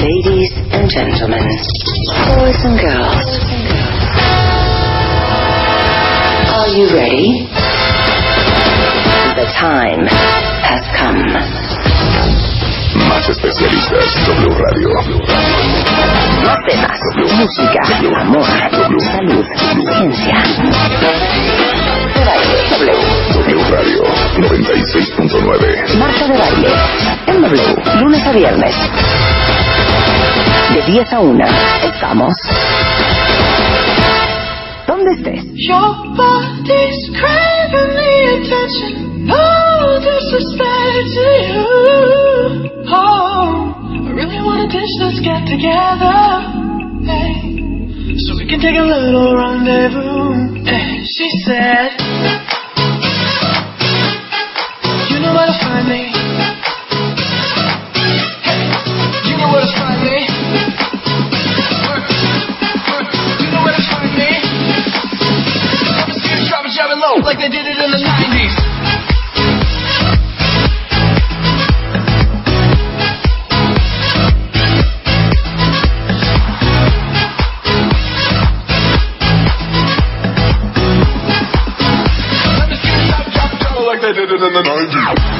Ladies and gentlemen, boys and girls, are you ready? The time has come. Más especialistas, W Radio. Más temas, música, amor, salud, ciencia. W. W Radio 96.9. Marta de baile, en W, lunes a viernes. De 10 a 1, estamos. ¿Dónde estés? Your body's craving the attention. No disrespect to you. Oh, I really wanna dish this get together. Hey, so we can take a little rendezvous. Hey, she said, You know where to find me. Like they did it in the 90s. like they did it in the 90s.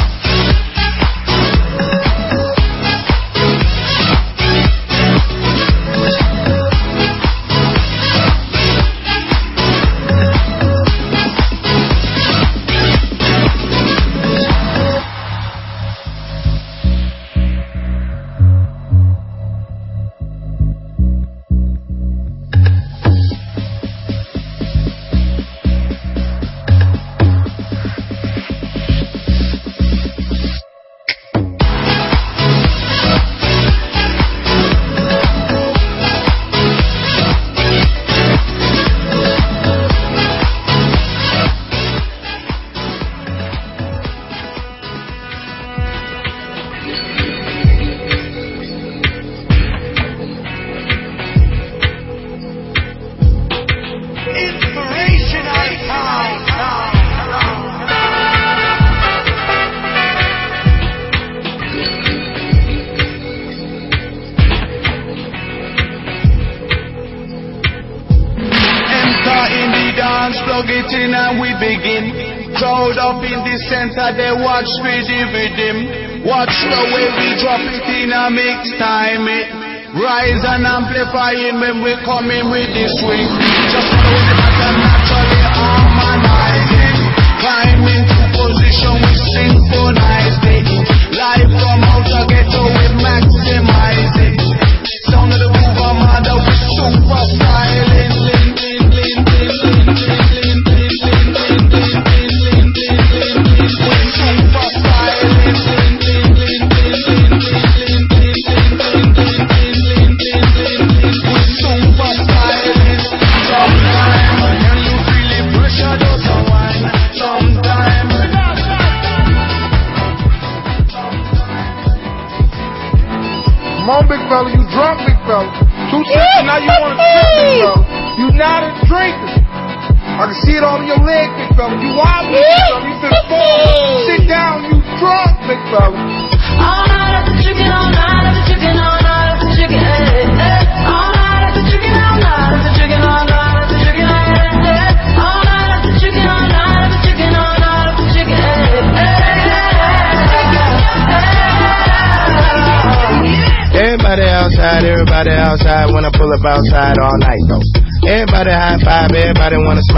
and amplifying when we come in with the swing.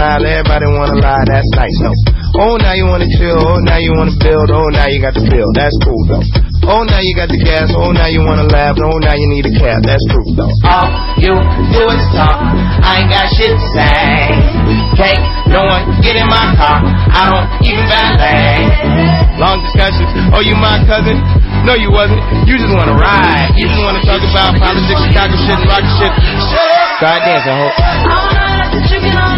smile, everybody wanna lie, that's nice, though. Oh, now you wanna chill, oh, now you wanna build, oh, now you got the bill, that's cool, though. Oh, now you got the gas, oh, now you wanna laugh, oh, now you need a cab, that's true, though. All you do is talk, I ain't got shit to say. Can't no one get in my car, I don't even valet. Long discussions, oh, you my cousin? No, you wasn't. You just wanna ride. You just wanna talk about politics, Chicago shit, rock shit. Shut up. Goddamn All night, I'm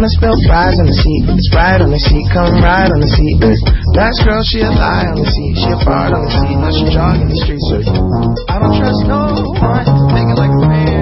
wanna spill fries on the seat, Sprite on the seat, come ride on the seat. That girl, she a lie on the seat, she a fart on the seat, now she jogging the streets. I don't trust no one, Make it like a man.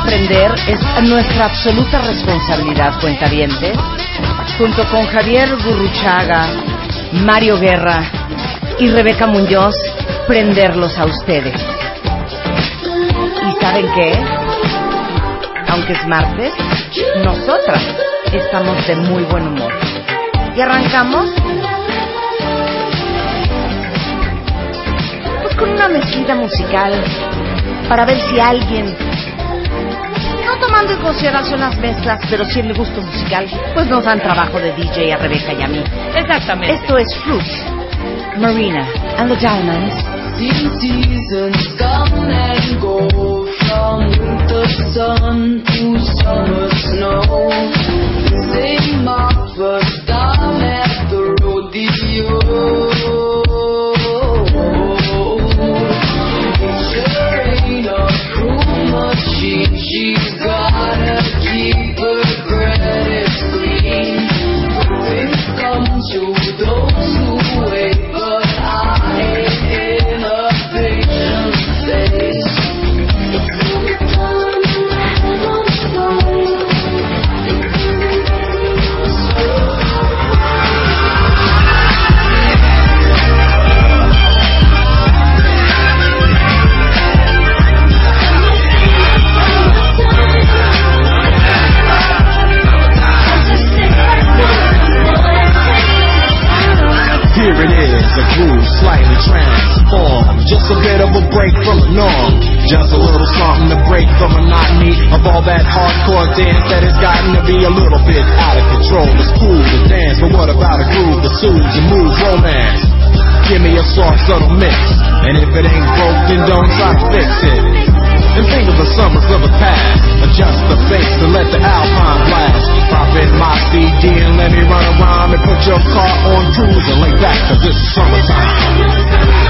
aprender es nuestra absoluta responsabilidad, cuentavientes, junto con Javier Gurruchaga, Mario Guerra y Rebeca Muñoz, prenderlos a ustedes. ¿Y saben qué? Aunque es martes, nosotras estamos de muy buen humor. Y arrancamos pues con una mezquita musical para ver si alguien no tomando en consideración las mezclas, pero si el gusto musical, pues nos dan trabajo de DJ a Rebeca y a mí. Exactamente. Esto es Fruits, Marina and the Diamonds. Just a bit of a break from the norm. Just a little something to break the monotony of all that hardcore dance that has gotten to be a little bit out of control. It's cool to dance, but what about a groove that soothes and moves romance? Give me a soft, subtle mix. And if it ain't broke, then don't try to fix it. And think of the summers of the past. Adjust the bass and let the alpine blast. Pop in my CD and let me run around and put your car on cruise and lay back, cause this is summertime.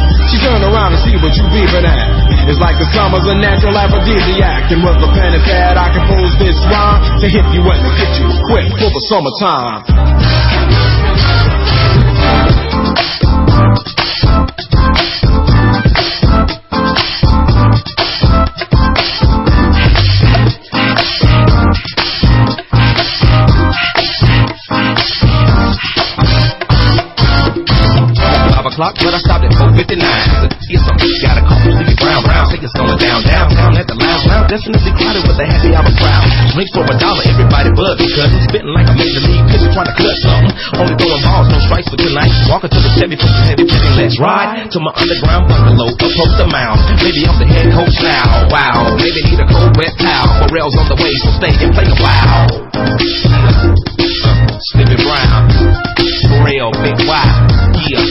Turn around and see what you beeping at. It's like the summer's a natural aphrodisiac. And with a pen and pad, I compose this rhyme to hit you and to get you equipped for the summertime. O'clock, but I stopped at 459. Said, see something, got a call, sleepy brown, brown, take it somewhere down, downtown at the lounge, lounge, definitely crowded with a happy hour crowd. Drinks for a dollar, everybody buzz because I'm spitting like a major league pitcher trying to cut something. Only throwing balls, no strikes for tonight. Walking to the Chevy, pushing heavy, petty, let's ride to my underground bungalow, approach the mound. Maybe I'm the head coach now, wow. Maybe need a cold wet towel. Morel's on the way, so stay and play a wow. Uh, Slippy Brown, Morel, Big Y, yeah.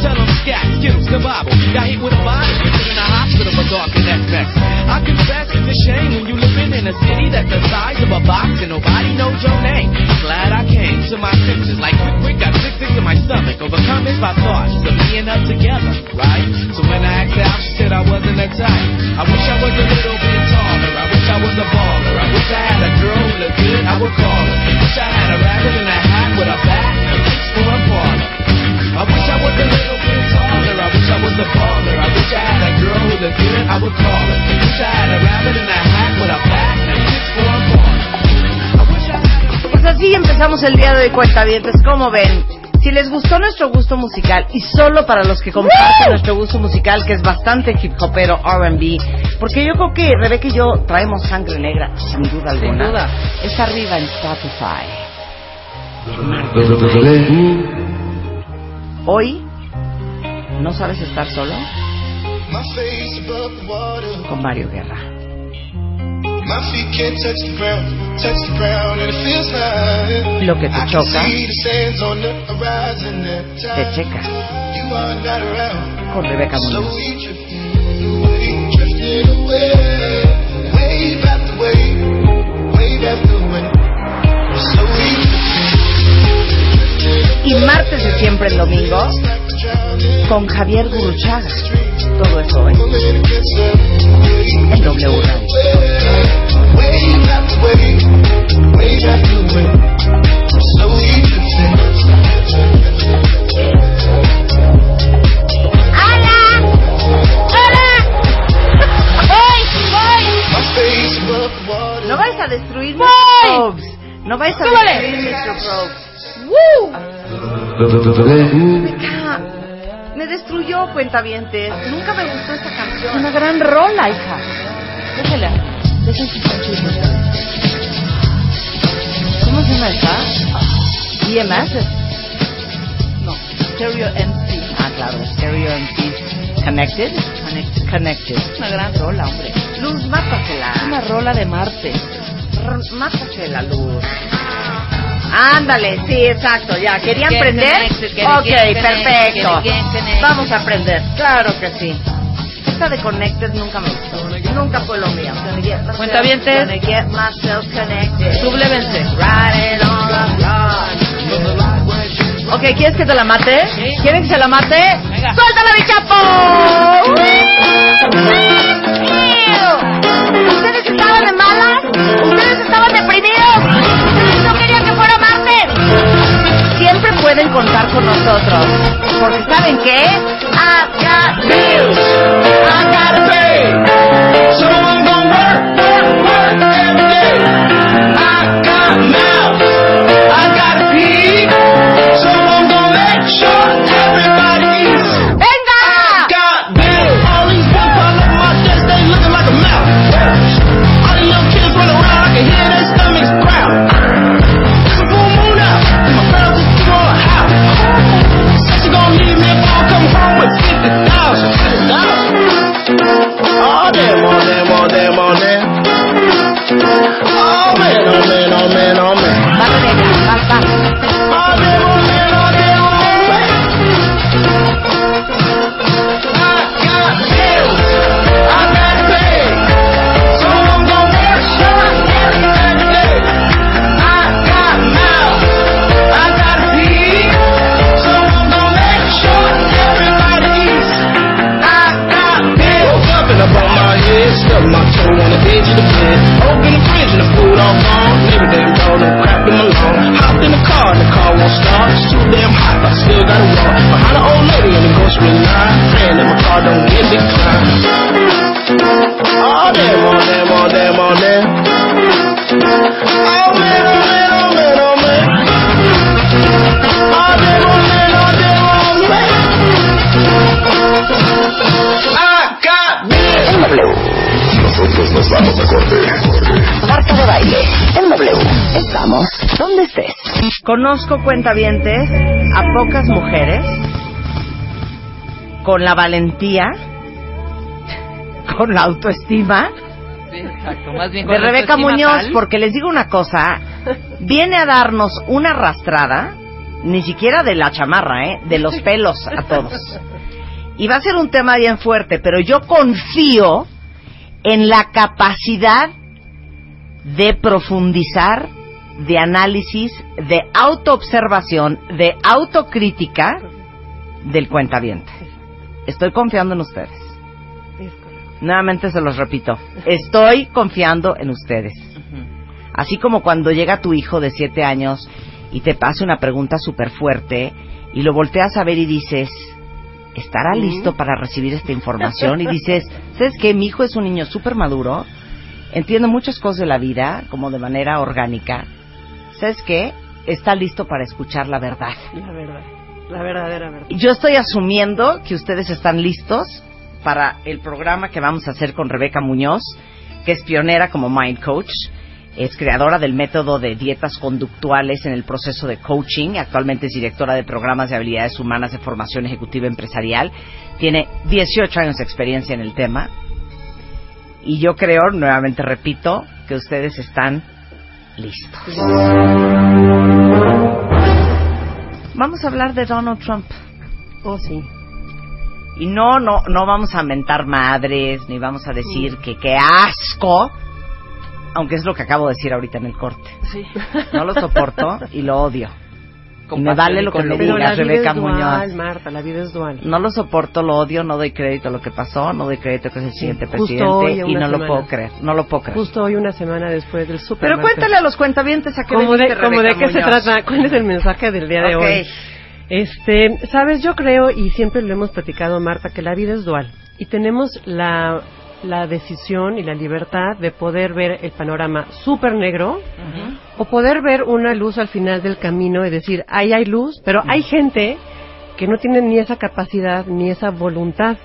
tell them scat, skittles, survival. Got hit with a body, put in a hospital for talking that mess. I confess it's a shame when you living in a city that's the size of a box and nobody knows your name. Glad I came to my senses like quick, quick, got sick, sick in my stomach. Overcome by thoughts of me and her together, right? So when I asked her out, she said I wasn't her type. I wish I was a little bit taller. I wish I was a baller. I wish I had a girl who looked good. I would call her. Wish I had a rabbit in a hat with a bat and a for a parlor. I wish I was a little baller. I wish I had a girl who looked good. I would call her. Wish I had a rabbit in a hat with a bat and a six for a parlor. I wish I had a Pues así empezamos el día de hoy, cuentavientes. ¿Cómo ven? Si les gustó nuestro gusto musical, y solo para los que comparten nuestro gusto musical, que es bastante hip hopero R&B, porque yo creo que Rebeca y yo traemos sangre negra, sin duda alguna. duda. Está arriba en Spotify. Hoy, ¿no sabes estar solo? Con Mario Guerra. My feet can't touch the ground, touch the ground, and it feels like Lo que te choca, te checa. Con Rebeca Muñoz. Wave after wave, wave after wave. Y martes de siempre el domingo, con Javier Guruchaga. Todo eso hoy. En W Radio. No vais a destruir. Mr. Probes. No vais a destruir Mr. Probes. Rebeca, me destruyó Cuentavientes. Nunca me gustó esta canción. Una gran rola, hija. Su chanchito. ¿Cómo se llama esta? EMS. No, Stereo MC. Ah, claro, Stereo MC. Connected. Connected. Connected. Una gran rola, hombre. Luz, mátasela. Una rola de Marte. R- Mátasela, Luz. Ándale, sí, exacto, ya. ¿Querían get Ok, perfecto. Vamos a aprender, claro que sí. Esta de Connected nunca me gustó. Nunca fue lo mío. On the clock. Ok, ¿quieres que te la mate? ¿Quieren que se la mate? Venga. ¡Suéltala, mi chapo! ¿Ustedes estaban de malas? ¿Ustedes estaban deprimidos? Pueden contar con nosotros. Porque ¿saben qué? I got bills. Conozco cuentavientes a pocas mujeres con la valentía, con la autoestima Sí, exacto. Más bien de la Rebeca Muñoz, tal. porque les digo una cosa, viene a darnos una arrastrada, ni siquiera de la chamarra, ¿eh? de los pelos a todos. Y va a ser un tema bien fuerte, pero yo confío en la capacidad de profundizar, de análisis, de autoobservación, de autocrítica del cuentaviente. Estoy confiando en ustedes. Nuevamente se los repito. Estoy confiando en ustedes. Así como cuando llega tu hijo de siete años y te pasa una pregunta súper fuerte y lo volteas a ver y dices, ¿estará listo para recibir esta información? Y dices, ¿sabes qué? Mi hijo es un niño súper maduro, entiende muchas cosas de la vida como de manera orgánica. ¿Sabes qué? Está listo para escuchar la verdad. La verdad, la verdadera verdad. Yo estoy asumiendo que ustedes están listos para el programa que vamos a hacer con Rebeca Muñoz, que es pionera como Mind Coach, es creadora del método de dietas conductuales en el proceso de coaching, actualmente es directora de programas de habilidades humanas de formación ejecutiva empresarial, tiene 18 años de experiencia en el tema y yo creo, nuevamente repito, que ustedes están listos. Vamos a hablar de Donald Trump. Oh, sí. Y no, no, no vamos a mentar madres, ni vamos a decir que qué asco, aunque es lo que acabo de decir ahorita en el corte. Sí. No lo soporto y lo odio. Y me vale lo que me digas, la vida Rebeca es dual, Muñoz. Marta, la vida es dual. No lo soporto, lo odio, no doy crédito a lo que pasó, no doy crédito que es el siguiente hoy, presidente y no lo semana. puedo creer, no lo puedo creer. Justo hoy, una semana después del super. Pero cuéntale a los cuentavientes a qué ¿Cómo de, cómo de qué se Muñoz. trata? ¿Cuál es el mensaje del día de Ok. hoy? Este, sabes, yo creo, y siempre lo hemos platicado, Marta, que la vida es dual. Y tenemos la, la decisión y la libertad de poder ver el panorama súper negro o poder ver una luz al final del camino y decir, ahí hay luz, pero hay gente que no tiene ni esa capacidad ni esa voluntad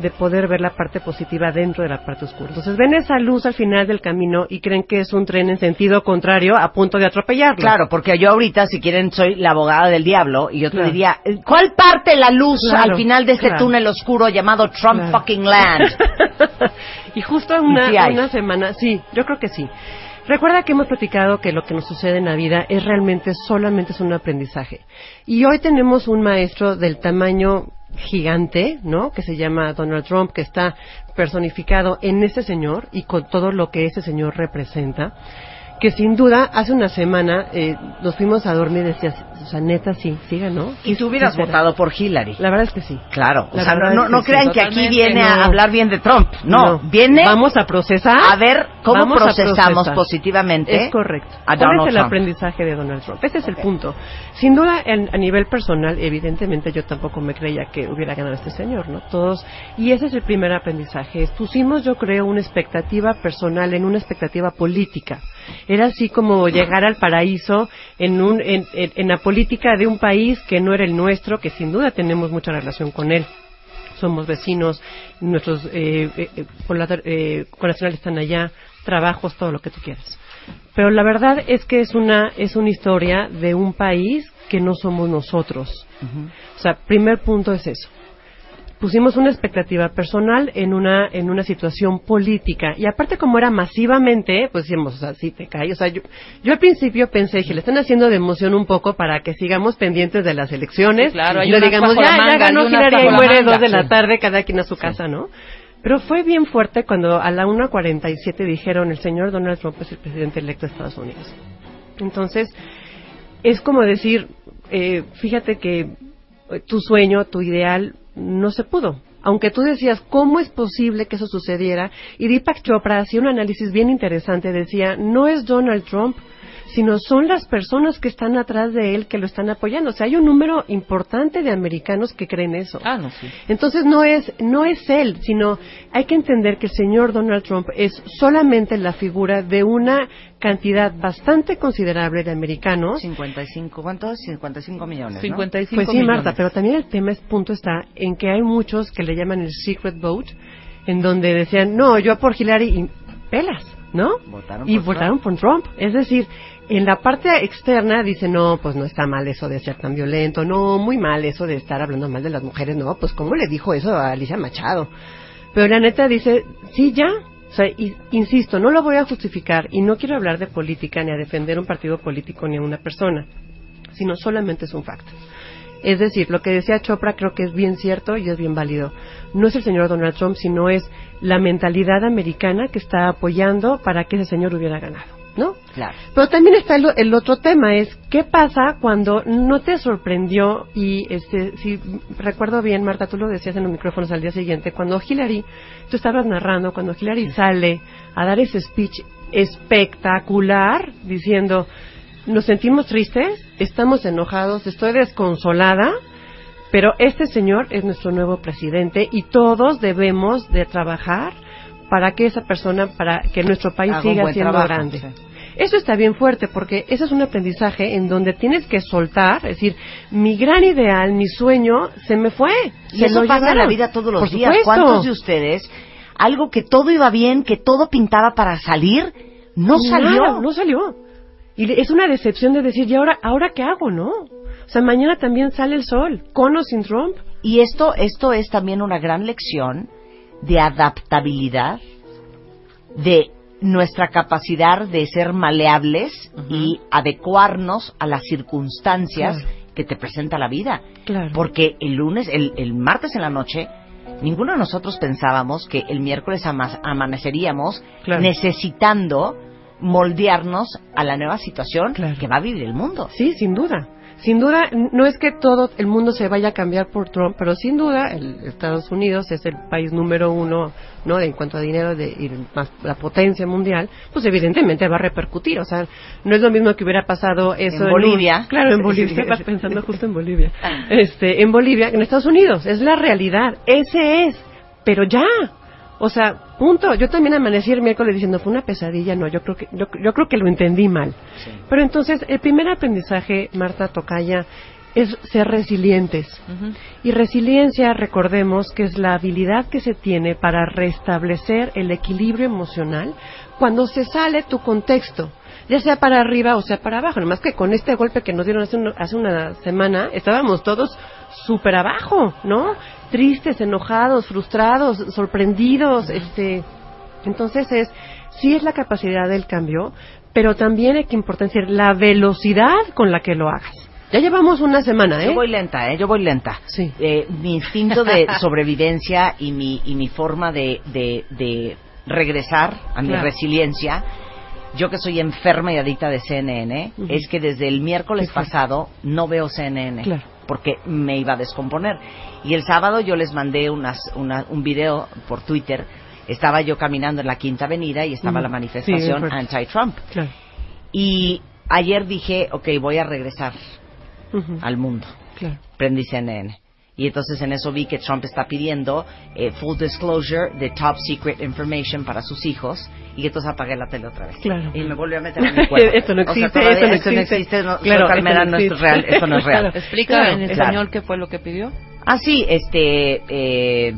de poder ver la parte positiva dentro de la parte oscura. Entonces ven esa luz al final del camino y creen que es un tren en sentido contrario a punto de atropellarlo. Claro, porque yo ahorita, si quieren, soy la abogada del diablo y yo te Claro. diría, ¿cuál parte la luz Claro, al final de este claro. túnel oscuro llamado Trump fucking land? y justo una, una semana, sí, yo creo que sí. Recuerda que hemos platicado que lo que nos sucede en la vida es realmente solamente es un aprendizaje. Y hoy tenemos un maestro del tamaño gigante, ¿no? Que se llama Donald Trump, que está personificado en ese señor y con todo lo que ese señor representa. Que sin duda, hace una semana eh, nos fuimos a dormir y decías, o sea, neta, sí, sí ganó. Y tú hubieras Sí votado por Hillary. La verdad es que sí. Claro, o sea, no, no sí, crean que aquí viene a no. hablar bien de Trump. No, viene Vamos a procesar. a ver cómo Vamos procesamos procesar. positivamente Es correcto. a ¿Cuál Donald es el Trump. aprendizaje de Donald Trump? Ese es el punto. Sin duda, en- a nivel personal, evidentemente yo tampoco me creía que hubiera ganado este señor, ¿no? Todos. Y ese es el primer aprendizaje. Pusimos, yo creo, una expectativa personal en una expectativa política. Era así como llegar al paraíso en, un, en, en- en la política de un país que no era el nuestro, que sin duda tenemos mucha relación con él somos vecinos, nuestros eh, eh, eh, eh, están allá, trabajos, todo lo que tú quieras. Pero la verdad es que es una es una historia de un país que no somos nosotros. O sea, primer punto es eso. Pusimos una expectativa personal en una en una situación política y aparte como era masivamente, pues decíamos, o sea, sí te cae. O sea, yo, yo al principio pensé, dije, le están haciendo de emoción un poco para que sigamos pendientes de las elecciones. Sí, claro, hay unas digamos, ya, ya manga, ganó hay unas Hillary y muere dos de la tarde, cada quien a su casa, ¿no? Pero fue bien fuerte cuando a la 1.47 dijeron el señor Donald Trump es el presidente electo de Estados Unidos. Entonces, es como decir, eh, fíjate que tu sueño, tu ideal, no se pudo. Aunque tú decías, ¿cómo es posible que eso sucediera? Y Deepak Chopra hacía un análisis bien interesante. Decía, no es Donald Trump, sino son las personas que están atrás de él que lo están apoyando. O sea, hay un número importante de americanos que creen eso. Ah, no, sí. Entonces no es no es él, sino hay que entender que el señor Donald Trump es solamente la figura de una cantidad bastante considerable de americanos. 55, ¿cuántos? 55 millones, ¿no? 55 Pues sí, millones. Marta, pero también el tema es punto está en que hay muchos que le llaman el secret vote, en donde decían, no, yo por Hillary y pelas, ¿no? Votaron y por votaron por Trump. Es decir, en la parte externa dicen, no, pues no está mal eso de ser tan violento, no, muy mal eso de estar hablando mal de las mujeres, no, pues ¿cómo le dijo eso a Alicia Machado? Pero la neta dice, sí, ya. O sea, insisto, no lo voy a justificar y no quiero hablar de política ni a defender un partido político ni a una persona, sino solamente es un facto. Es decir, lo que decía Chopra creo que es bien cierto y es bien válido. No es el señor Donald Trump, sino es la mentalidad americana que está apoyando para que ese señor hubiera ganado. ¿No? Claro. Pero también está el, el otro tema, es qué pasa cuando no te sorprendió y este, si recuerdo bien, Marta, tú lo decías en los micrófonos al día siguiente, cuando Hillary, tú estabas narrando, cuando Hillary sale a dar ese speech espectacular diciendo, nos sentimos tristes, estamos enojados, estoy desconsolada, pero este señor es nuestro nuevo presidente y todos debemos de trabajar para que esa persona, para que nuestro país siga siendo trabajo, grande. sí. Eso está bien fuerte porque eso es un aprendizaje en donde tienes que soltar, es decir, mi gran ideal, mi sueño, se me fue. Y se eso pasa en la vida todos los Por días. supuesto. ¿Cuántos de ustedes, algo que todo iba bien, que todo pintaba para salir, no salió? Nada, no salió. Y es una decepción de decir, ¿y ahora, ahora qué hago, no? O sea, mañana también sale el sol, con o sin Trump. Y esto, esto es también una gran lección de adaptabilidad, de nuestra capacidad de ser maleables y adecuarnos a las circunstancias Claro. que te presenta la vida. Claro. Porque el lunes, el, el martes en la noche, ninguno de nosotros pensábamos que el miércoles ama- amaneceríamos Claro. necesitando moldearnos a la nueva situación que va a vivir el mundo. Sí, sin duda. Sin duda, no es que todo el mundo se vaya a cambiar por Trump, pero sin duda, el Estados Unidos es el país número uno, ¿no? En cuanto a dinero de, y más la potencia mundial, pues evidentemente va a repercutir. O sea, no es lo mismo que hubiera pasado eso En un- Bolivia. claro, en Bolivia. Estaba pensando justo en Bolivia. Este, en Bolivia, en Estados Unidos. Es la realidad. Ese es. Pero ya. O sea, punto. Yo también amanecí el miércoles diciendo fue una pesadilla. No, yo creo que yo, yo creo que lo entendí mal. Pero entonces el primer aprendizaje, Marta Tocaya, es ser resilientes. Y resiliencia, recordemos que es la habilidad que se tiene para restablecer el equilibrio emocional cuando se sale tu contexto, ya sea para arriba o sea para abajo. Nomás que con este golpe que nos dieron hace, un- hace una semana, estábamos todos súper abajo, ¿no? Tristes, enojados, frustrados, sorprendidos, este. Entonces es, sí es la capacidad del cambio, pero también hay que importanciar la velocidad con la que lo hagas. Ya llevamos una semana, ¿eh? Yo voy lenta, ¿eh? Yo voy lenta. Sí. Eh, mi instinto de sobrevivencia y mi, y mi forma de, de, de regresar a mi Claro. resiliencia, yo que soy enferma y adicta de CNN, es que desde el miércoles pasado no veo CNN. Claro. Porque me iba a descomponer. Y el sábado yo les mandé unas, una- un video por Twitter. Estaba yo caminando en la Quinta Avenida y estaba la manifestación anti-Trump. Claro. Y ayer dije, ok, voy a regresar al mundo Claro. prendí CNN. Y entonces en eso vi que Trump está pidiendo eh, full disclosure de top secret information para sus hijos y entonces apagué la tele otra vez. Claro. Y me volvió a meter a mi cuerpo. Esto no O sea, existe, todavía esto no esto no existe. no, Claro, esto no es real, esto no es real. Claro. Explica Claro, en claro. español qué fue lo que pidió. Ah, sí, este, eh,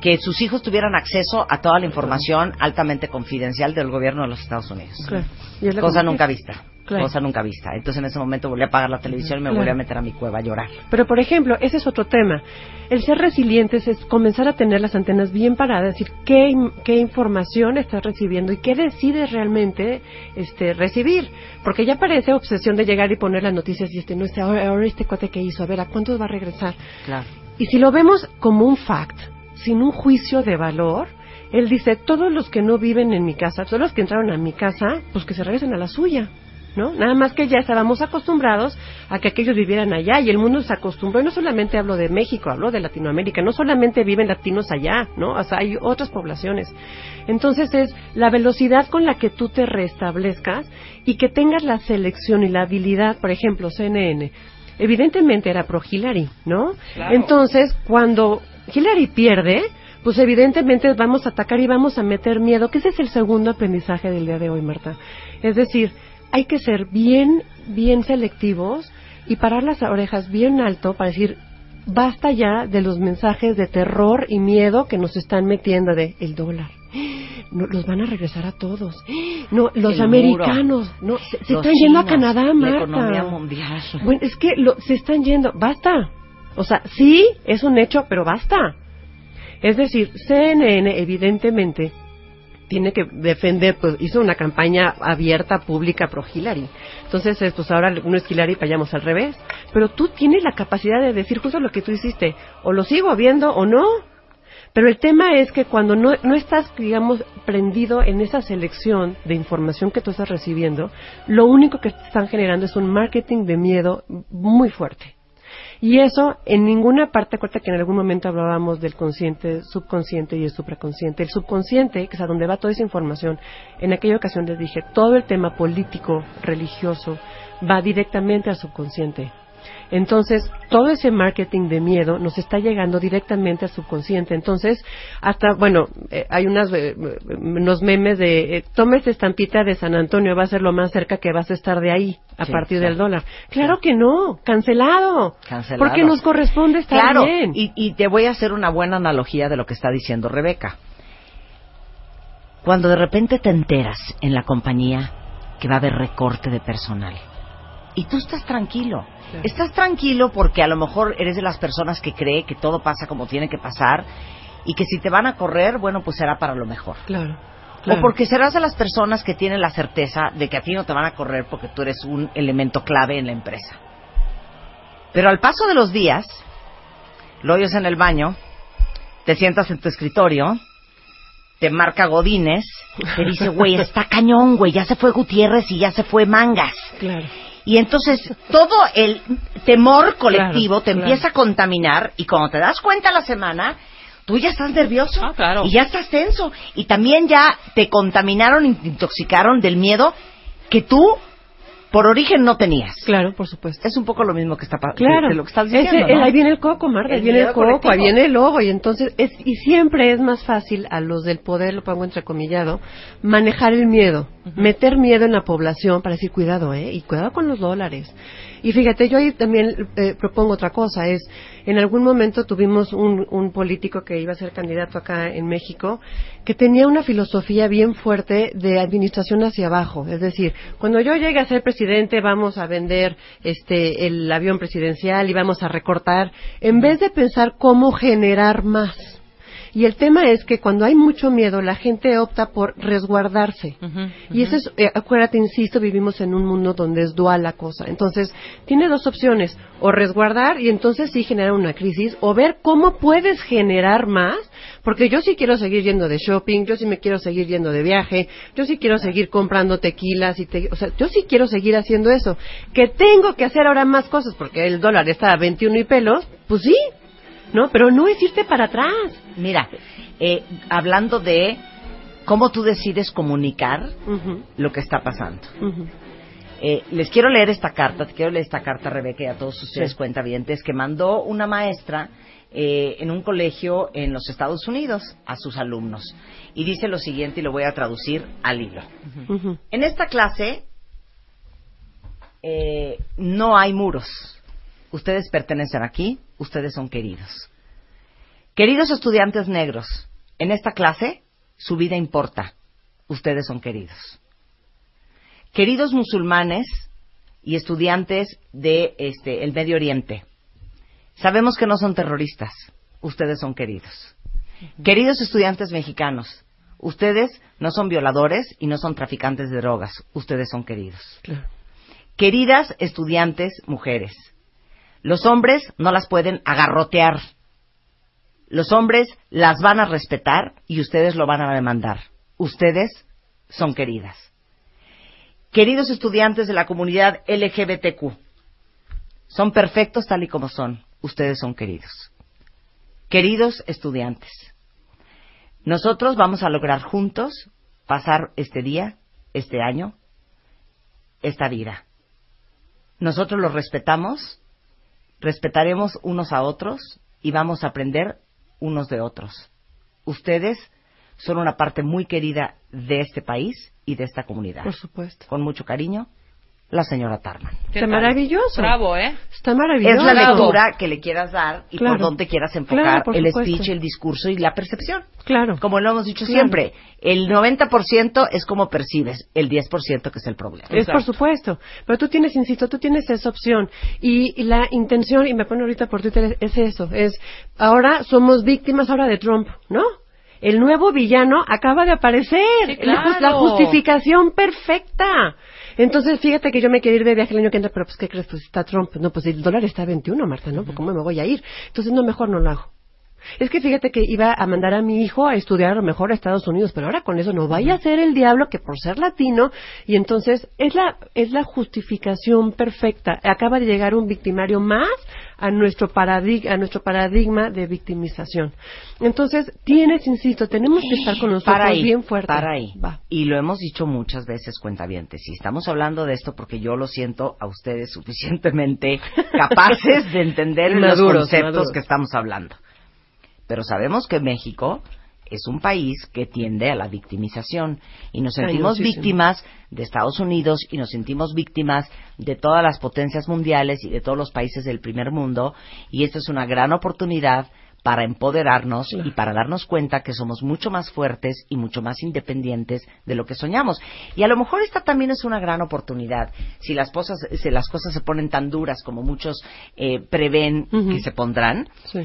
que sus hijos tuvieran acceso a toda la información altamente confidencial del gobierno de los Estados Unidos. Claro. Y es la Cosa nunca vista. Claro. Cosa nunca vista. Entonces en ese momento volví a apagar la televisión y me Claro. volví a meter a mi cueva a llorar. Pero, por ejemplo, ese es otro tema. El ser resilientes es comenzar a tener las antenas bien paradas, decir qué, qué información estás recibiendo y qué decides realmente este, recibir. Porque ya parece obsesión de llegar y poner las noticias y este, no sé, ahora, ahora este cuate que hizo, a ver, ¿a cuántos va a regresar? Claro. Y si lo vemos como un fact, sin un juicio de valor, él dice, todos los que no viven en mi casa, todos los que entraron a mi casa, pues que se regresen a la suya, ¿no? Nada más que ya estábamos acostumbrados a que aquellos vivieran allá y el mundo se acostumbró, y no solamente hablo de México, hablo de Latinoamérica, no solamente viven latinos allá, ¿no? O sea, hay otras poblaciones. Entonces es la velocidad con la que tú te restablezcas y que tengas la selección y la habilidad, por ejemplo, CNN, evidentemente era pro Hillary, ¿no? Claro. Entonces, cuando Hillary pierde, pues evidentemente vamos a atacar y vamos a meter miedo, que ese es el segundo aprendizaje del día de hoy, Marta. Es decir, hay que ser bien, bien selectivos y parar las orejas bien alto para decir, basta ya de los mensajes de terror y miedo que nos están metiendo de el dólar. No, los van a regresar a todos. No, los El americanos, no, se, están yendo a Canadá, La Marta. economía mundial. Bueno, es que lo- se están yendo, basta. O sea, sí, es un hecho, pero basta. Es decir, CNN evidentemente tiene que defender, pues hizo una campaña abierta, pública pro Hillary. Entonces, eh, pues ahora no es Hillary, vayamos al revés. Pero tú tienes la capacidad de decir justo lo que tú hiciste, o lo sigo viendo o no. Pero el tema es que cuando no, no estás, digamos, prendido en esa selección de información que tú estás recibiendo, lo único que están generando es un marketing de miedo muy fuerte. Y eso en ninguna parte, acuérdate que en algún momento hablábamos del consciente, subconsciente y el supraconsciente. El subconsciente, que es a donde va toda esa información, en aquella ocasión les dije, todo el tema político, religioso, va directamente al subconsciente. Entonces, todo ese marketing de miedo nos está llegando directamente al subconsciente. Entonces, hasta, bueno, eh, hay unas, eh, unos memes de, eh, toma esta estampita de San Antonio, va a ser lo más cerca que vas a estar de ahí, a Sí, partir del dólar. Claro que no, cancelado. Cancelado. Porque nos corresponde estar Claro, bien. Y, y te voy a hacer una buena analogía de lo que está diciendo Rebeca. Cuando de repente te enteras en la compañía que va a haber recorte de personal y tú estás tranquilo. Estás tranquilo porque a lo mejor eres de las personas que cree que todo pasa como tiene que pasar y que si te van a correr, bueno, pues será para lo mejor. Claro. O porque serás de las personas que tienen la certeza de que a ti no te van a correr porque tú eres un elemento clave en la empresa. Pero al paso de los días, lo oyes en el baño, te sientas en tu escritorio, te marca Godínez, te dice, güey, está cañón, güey, ya se fue Gutiérrez y ya se fue Mangas. Claro. Y entonces todo el temor colectivo Claro, te claro. empieza a contaminar y cuando te das cuenta la semana, tú ya estás nervioso y ya estás tenso y también ya te contaminaron intoxicaron del miedo que tú por origen no tenías. Claro, por supuesto. Es un poco lo mismo que está Claro, de lo que estás diciendo, ahí viene el coco, Marta, ahí viene el coco, colectivo. ahí viene el lobo, y entonces, es, y siempre es más fácil a los del poder, lo pongo entrecomillado, manejar el miedo, meter miedo en la población para decir, cuidado, eh, y cuidado con los dólares. Y fíjate, yo ahí también eh, propongo otra cosa, es, en algún momento tuvimos un, un político que iba a ser candidato acá en México, que tenía una filosofía bien fuerte de administración hacia abajo, es decir, cuando yo llegue a ser presidente vamos a vender este el avión presidencial y vamos a recortar, en vez de pensar cómo generar más. Y el tema es que cuando hay mucho miedo, la gente opta por resguardarse. Y eso es, eh, acuérdate, insisto, vivimos en un mundo donde es dual la cosa. Entonces, tiene dos opciones, o resguardar y entonces sí generar una crisis, o ver cómo puedes generar más, porque yo sí quiero seguir yendo de shopping, yo sí me quiero seguir yendo de viaje, yo sí quiero seguir comprando tequilas y te, o sea, yo sí quiero seguir haciendo eso. Que tengo que hacer ahora más cosas porque el dólar está a 21 y pelos, pues sí, ¿no? Pero no es irte para atrás. Mira, eh, hablando de cómo tú decides comunicar lo que está pasando. Eh, les quiero leer esta carta, te quiero leer esta carta, Rebeca, y a todos ustedes Sí. cuentavientes, que mandó una maestra eh, en un colegio en los Estados Unidos a sus alumnos. Y dice lo siguiente, y lo voy a traducir al hilo. Ujú. En esta clase eh, no hay muros. Ustedes pertenecen aquí, ustedes son queridos. Queridos estudiantes negros, en esta clase su vida importa. Ustedes son queridos. Queridos musulmanes y estudiantes de este el Medio Oriente, sabemos que no son terroristas. Ustedes son queridos. Queridos estudiantes mexicanos, ustedes no son violadores y no son traficantes de drogas. Ustedes son queridos. Claro. Queridas estudiantes mujeres, los hombres no las pueden agarrotear. Los hombres las van a respetar y ustedes lo van a demandar. Ustedes son queridas. Queridos estudiantes de la comunidad LGBTQ, son perfectos tal y como son. Ustedes son queridos. Queridos estudiantes, nosotros vamos a lograr juntos pasar este día, este año, esta vida. Nosotros los respetamos, respetaremos unos a otros y vamos a aprender unos de otros. Ustedes son una parte muy querida de este país y de esta comunidad. Por supuesto. Con mucho cariño, la señora Tarman. Está maravilloso. Bravo, ¿eh? Está maravilloso. Es la lectura que le quieras dar y Claro. por dónde quieras enfocar el supuesto. speech, el discurso y la percepción. Claro. Como lo hemos dicho Claro. siempre, el 90% es como percibes, el 10% que es el problema. Es por supuesto. Pero tú tienes, insisto, tú tienes esa opción. Y, y la intención, y me pone ahorita por Twitter, es eso. Es, ahora somos víctimas ahora de Trump, ¿no? El nuevo villano acaba de aparecer. Sí, La justificación perfecta. Entonces, fíjate que yo me quiero ir de viaje el año que entra, pero pues, ¿qué crees? Pues está Trump. No, pues el dólar está a 21, Marta, ¿no? Pues, ¿Cómo me voy a ir? Entonces, no, mejor no lo hago. Es que fíjate que iba a mandar a mi hijo a estudiar a lo mejor a Estados Unidos, pero ahora con eso no vaya a ser el diablo que por ser latino y entonces es la es la justificación perfecta. Acaba de llegar un victimario más a nuestro paradigma, a nuestro paradigma de victimización. Entonces, tienes, insisto, tenemos que estar con nosotros Para ahí, bien fuerte. para ahí. Va. Y lo hemos dicho muchas veces, cuentavientes. Y estamos hablando de esto porque yo lo siento a ustedes suficientemente capaces de entender los conceptos maduros. que estamos hablando. Pero sabemos que México es un país que tiende a la victimización y nos sentimos víctimas de Estados Unidos y nos sentimos víctimas de todas las potencias mundiales y de todos los países del primer mundo y esto es una gran oportunidad para empoderarnos y para darnos cuenta que somos mucho más fuertes y mucho más independientes de lo que soñamos. Y a lo mejor esta también es una gran oportunidad si las cosas, si las cosas se ponen tan duras como muchos eh, prevén que se pondrán Sí.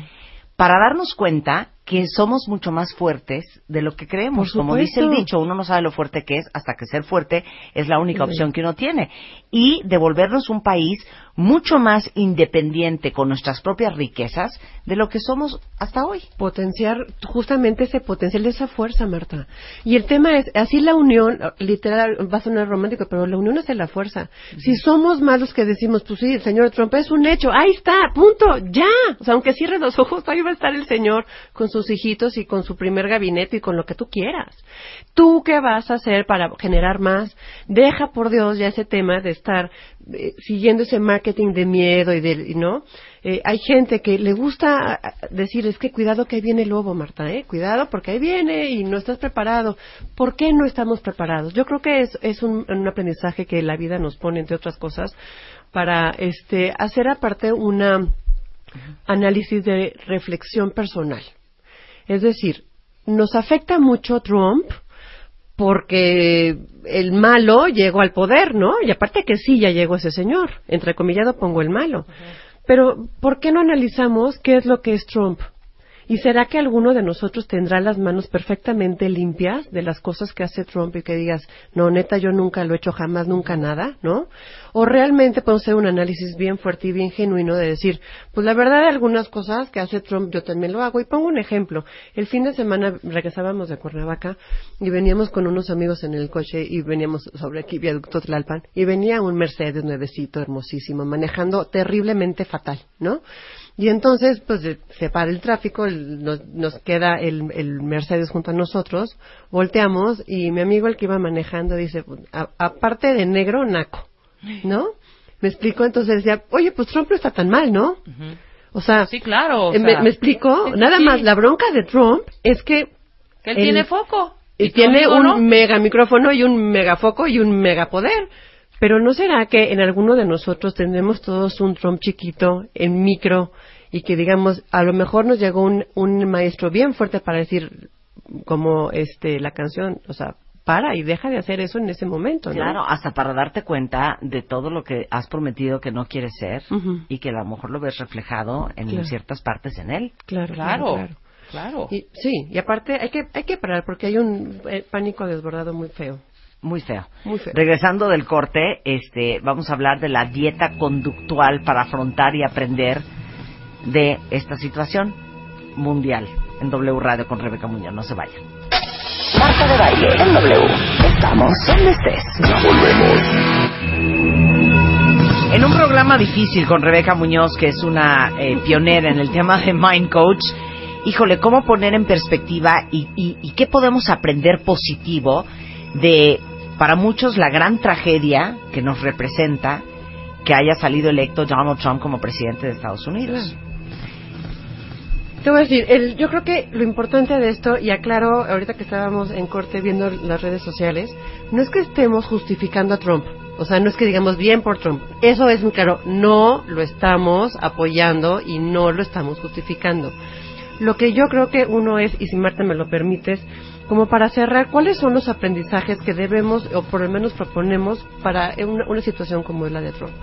Para darnos cuenta que somos mucho más fuertes de lo que creemos. Como dice el dicho, uno no sabe lo fuerte que es hasta que ser fuerte es la única opción que uno tiene. Y devolvernos un país mucho más independiente con nuestras propias riquezas de lo que somos hasta hoy. Potenciar justamente ese potencial, esa fuerza, Marta. Y el tema es, así la unión, literal, va a sonar romántico, pero la unión hace la fuerza. Si somos más los que decimos, pues sí, el señor Trump es un hecho, ahí está, punto, ya. O sea, aunque cierres los ojos, ahí va a estar el señor con sus hijitos y con su primer gabinete y con lo que tú quieras. ¿Tú qué vas a hacer para generar más? Deja, por Dios, ya ese tema de estar eh, siguiendo ese marketing de miedo y de, ¿no? Eh, hay gente que le gusta decir, es que cuidado que ahí viene el lobo, Marta, ¿eh? Cuidado porque ahí viene y no estás preparado. ¿Por qué no estamos preparados? Yo creo que es, es un, un aprendizaje que la vida nos pone, entre otras cosas, para este, hacer aparte una análisis de reflexión personal. Es decir, nos afecta mucho Trump porque el malo llegó al poder, ¿no? Y aparte que sí, ya llegó ese señor. Entrecomillado pongo el malo. Pero, ¿por qué no analizamos qué es lo que es Trump? ¿Y será que alguno de nosotros tendrá las manos perfectamente limpias de las cosas que hace Trump y que digas, no, neta, yo nunca lo he hecho jamás, nunca nada, ¿no? O realmente podemos hacer un análisis bien fuerte y bien genuino de decir, pues la verdad de algunas cosas que hace Trump yo también lo hago. Y pongo un ejemplo. El fin de semana regresábamos de Cuernavaca y veníamos con unos amigos en el coche y veníamos sobre aquí, viaducto Tlalpan, y venía un Mercedes nuevecito, hermosísimo, manejando terriblemente fatal, ¿no? Y entonces, pues de- se para el tráfico, nos, queda el, el Mercedes junto a nosotros, volteamos y mi amigo el que iba manejando dice, "A- aparte de negro, naco, ¿no? Me explico, entonces decía, oye, pues Trump no está tan mal, ¿no? O sea, Sí, claro. o eh, me, me explico, sí, sí, nada sí. más, la bronca de Trump es que Que él tiene foco. y tiene un no. mega micrófono y un megafoco y un megapoder. Pero ¿no será que en alguno de nosotros tendremos todos un Trump chiquito, en micro, y que digamos, a lo mejor nos llegó un, un maestro bien fuerte para decir, como este la canción, o sea, para y deja de hacer eso en ese momento, ¿no? Claro, hasta para darte cuenta de todo lo que has prometido que no quieres ser y que a lo mejor lo ves reflejado en Claro. ciertas partes en él. Claro, Claro. claro, claro. Claro. Y, sí, y aparte hay que, hay que parar porque hay un eh, pánico desbordado muy feo. Muy feo. Muy feo. Regresando del corte, este, vamos a hablar de la dieta conductual para afrontar y aprender de esta situación mundial en W Radio con Rebeca Muñoz. No se vayan. Marta de baile en W. Estamos donde estés. Ya volvemos. En un programa difícil con Rebeca Muñoz, que es una eh, pionera en el tema de Mind Coach, híjole, ¿cómo poner en perspectiva y, y- y qué podemos aprender positivo de, para muchos, la gran tragedia que nos representa que haya salido electo Donald Trump como presidente de Estados Unidos? Te voy a decir, el- yo creo que lo importante de esto, y aclaro ahorita que estábamos en corte viendo las redes sociales, no es que estemos justificando a Trump. O sea, no es que digamos bien por Trump. Eso es muy claro. No lo estamos apoyando y no lo estamos justificando. Lo que yo creo que uno es, y si Marta me lo permites, como para cerrar, ¿cuáles son los aprendizajes que debemos, o por lo menos proponemos, para una, una situación como es la de Trump?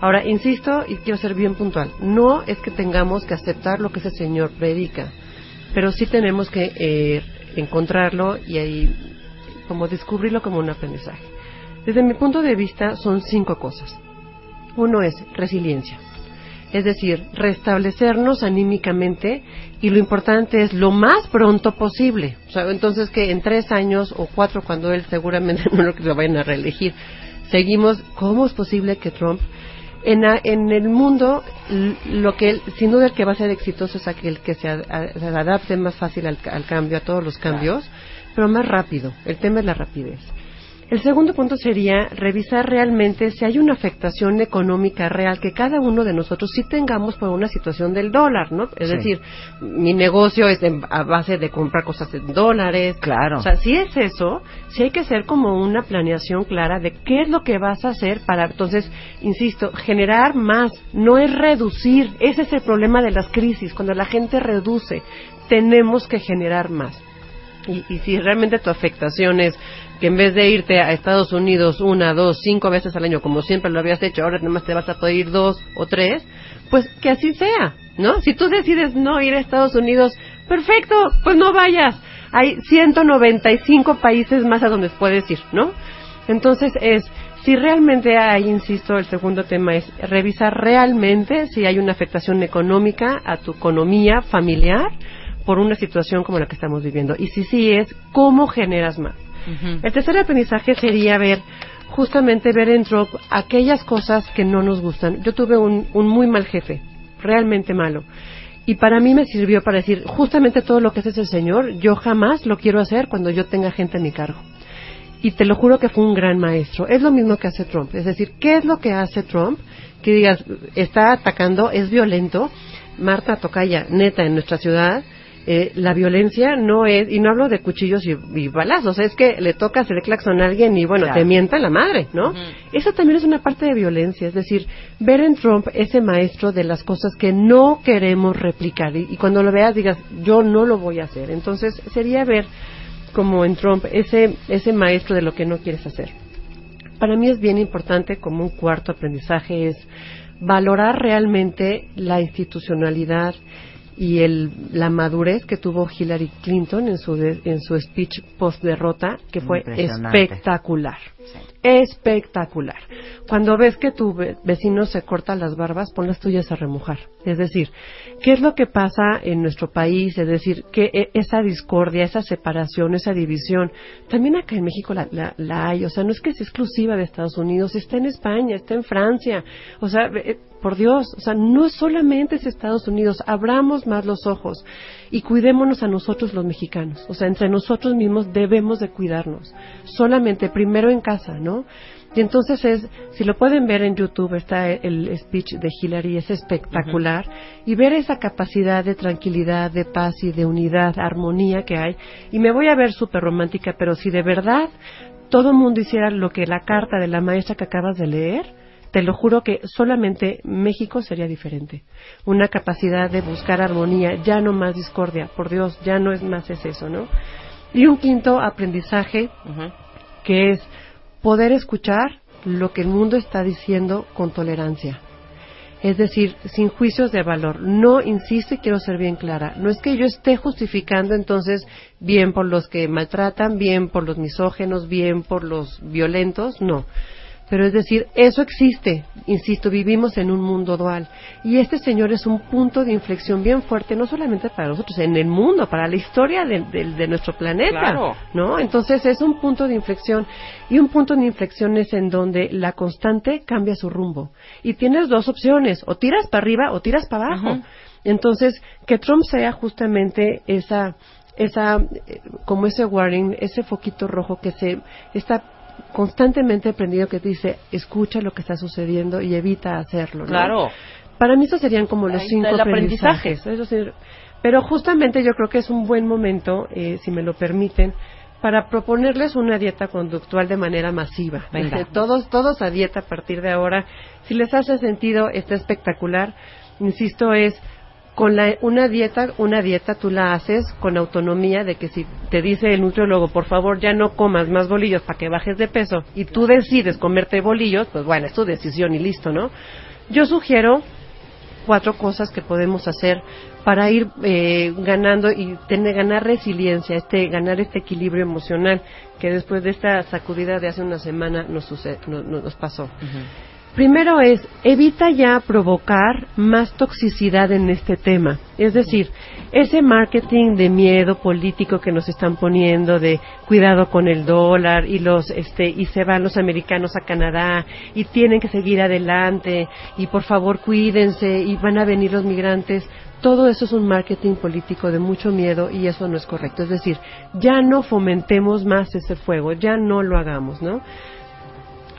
Ahora, insisto, y quiero ser bien puntual, no es que tengamos que aceptar lo que ese señor predica, pero sí tenemos que eh, encontrarlo y ahí como descubrirlo como un aprendizaje. Desde mi punto de vista son cinco cosas. Uno es resiliencia. Es decir, restablecernos anímicamente y lo importante es lo más pronto posible. O sea, entonces que en tres años o cuatro, cuando él seguramente no lo que lo vayan a reelegir, seguimos, ¿cómo es posible que Trump en, a- en el mundo, lo que sin duda el que va a ser exitoso es aquel que se, a- a- se adapte más fácil al cambio, a todos los cambios, pero más rápido. El tema es la rapidez. El segundo punto sería revisar realmente si hay una afectación económica real que cada uno de nosotros sí tengamos por una situación del dólar, ¿no? Es Sí. decir, mi negocio es en- a base de comprar cosas en dólares. Claro. O sea, si es eso, sí hay que hacer como una planeación clara de qué es lo que vas a hacer para, entonces, insisto, generar más, no es reducir. Ese es el problema de las crisis, cuando la gente reduce, tenemos que generar más. Y, y si realmente tu afectación es que en vez de irte a Estados Unidos una, dos, cinco veces al año, como siempre lo habías hecho, ahora nada más te vas a poder ir dos o tres, pues que así sea, ¿no? Si tú decides no ir a Estados Unidos, perfecto, pues no vayas. Hay 195 países más a donde puedes ir, ¿no? Entonces es, si realmente hay, insisto, el segundo tema es revisar realmente si hay una afectación económica a tu economía familiar por una situación como la que estamos viviendo. Y si sí es, ¿cómo generas más? El tercer aprendizaje sería ver, justamente ver en Trump aquellas cosas que no nos gustan. Yo tuve un, un muy mal jefe, realmente malo. Y para mí me sirvió para decir, justamente todo lo que hace ese señor, yo jamás lo quiero hacer cuando yo tenga gente a mi cargo. Y te lo juro que fue un gran maestro. Es lo mismo que hace Trump. Es decir, ¿qué es lo que hace Trump? Que digas, está atacando, es violento. Marta Tocaya, neta, en nuestra ciudad, eh, la violencia no es, y no hablo de cuchillos y, y balazos, es que le toca hacer claxon a alguien y bueno, Claro. te mienta la madre, ¿no? Eso también es una parte de violencia, es decir, ver en Trump ese maestro de las cosas que no queremos replicar y, y cuando lo veas digas, yo no lo voy a hacer. Entonces sería ver como en Trump ese, ese maestro de lo que no quieres hacer. Para mí es bien importante como un cuarto aprendizaje es valorar realmente la institucionalidad y el, la madurez que tuvo Hillary Clinton en su, de- en su speech post derrota, que fue espectacular. Espectacular. Cuando ves que tu ve- vecino se corta las barbas, pon las tuyas a remojar. Es decir, ¿qué es lo que pasa en nuestro país? Es decir, que e- esa discordia, esa separación, esa división, también acá en México la, la- la hay. O sea, no es que sea exclusiva de Estados Unidos, está en España, está en Francia. O sea, por Dios, o sea, no solamente es Estados Unidos, abramos más los ojos y cuidémonos a nosotros los mexicanos. O sea, entre nosotros mismos debemos de cuidarnos. Solamente primero en casa, ¿no? Y entonces es, si lo pueden ver en YouTube, está el speech de Hillary, es espectacular, y ver esa capacidad de tranquilidad, de paz y de unidad, armonía que hay. Y me voy a ver súper romántica, pero si de verdad todo el mundo hiciera lo que la carta de la maestra que acabas de leer, te lo juro que solamente México sería diferente. Una capacidad de buscar armonía, ya no más discordia, por Dios, ya no es más es eso, ¿no? Y un quinto aprendizaje que es poder escuchar lo que el mundo está diciendo con tolerancia. Es decir, sin juicios de valor. No, insisto y quiero ser bien clara, no es que yo esté justificando entonces bien por los que maltratan, bien por los misógenos, bien por los violentos, no. Pero es decir, eso existe. Insisto, vivimos en un mundo dual. Y este señor es un punto de inflexión bien fuerte, no solamente para nosotros, en el mundo, para la historia de, de- de nuestro planeta. Claro. ¿No? Entonces es un punto de inflexión. Y un punto de inflexión es en donde la constante cambia su rumbo. Y tienes dos opciones, o tiras para arriba o tiras para abajo. Entonces, que Trump sea justamente esa, esa, eh, como ese warning, ese foquito rojo que se está constantemente prendido que te dice, escucha lo que está sucediendo y evita hacerlo. ¿no? Claro. Para mí esos serían como los Ahí cinco está el aprendizaje. aprendizajes. Pero justamente yo creo que es un buen momento, eh, si me lo permiten, para proponerles una dieta conductual de manera masiva. Venga. Todos, todos a dieta a partir de ahora. Si les hace sentido, está espectacular. Insisto, es con la, una dieta, una dieta tú la haces con autonomía de que si te dice el nutriólogo, por favor, ya no comas más bolillos para que bajes de peso y tú decides comerte bolillos, pues bueno, es tu decisión y listo, ¿no? Yo sugiero cuatro cosas que podemos hacer para ir eh, ganando y tener ganar resiliencia, este ganar este equilibrio emocional que después de esta sacudida de hace una semana nos no- nos pasó. Primero es, evita ya provocar más toxicidad en este tema. Es decir, ese marketing de miedo político que nos están poniendo de cuidado con el dólar y los este y se van los americanos a Canadá y tienen que seguir adelante y por favor cuídense y van a venir los migrantes. Todo eso es un marketing político de mucho miedo y eso no es correcto. Es decir, ya no fomentemos más ese fuego, ya no lo hagamos, ¿no?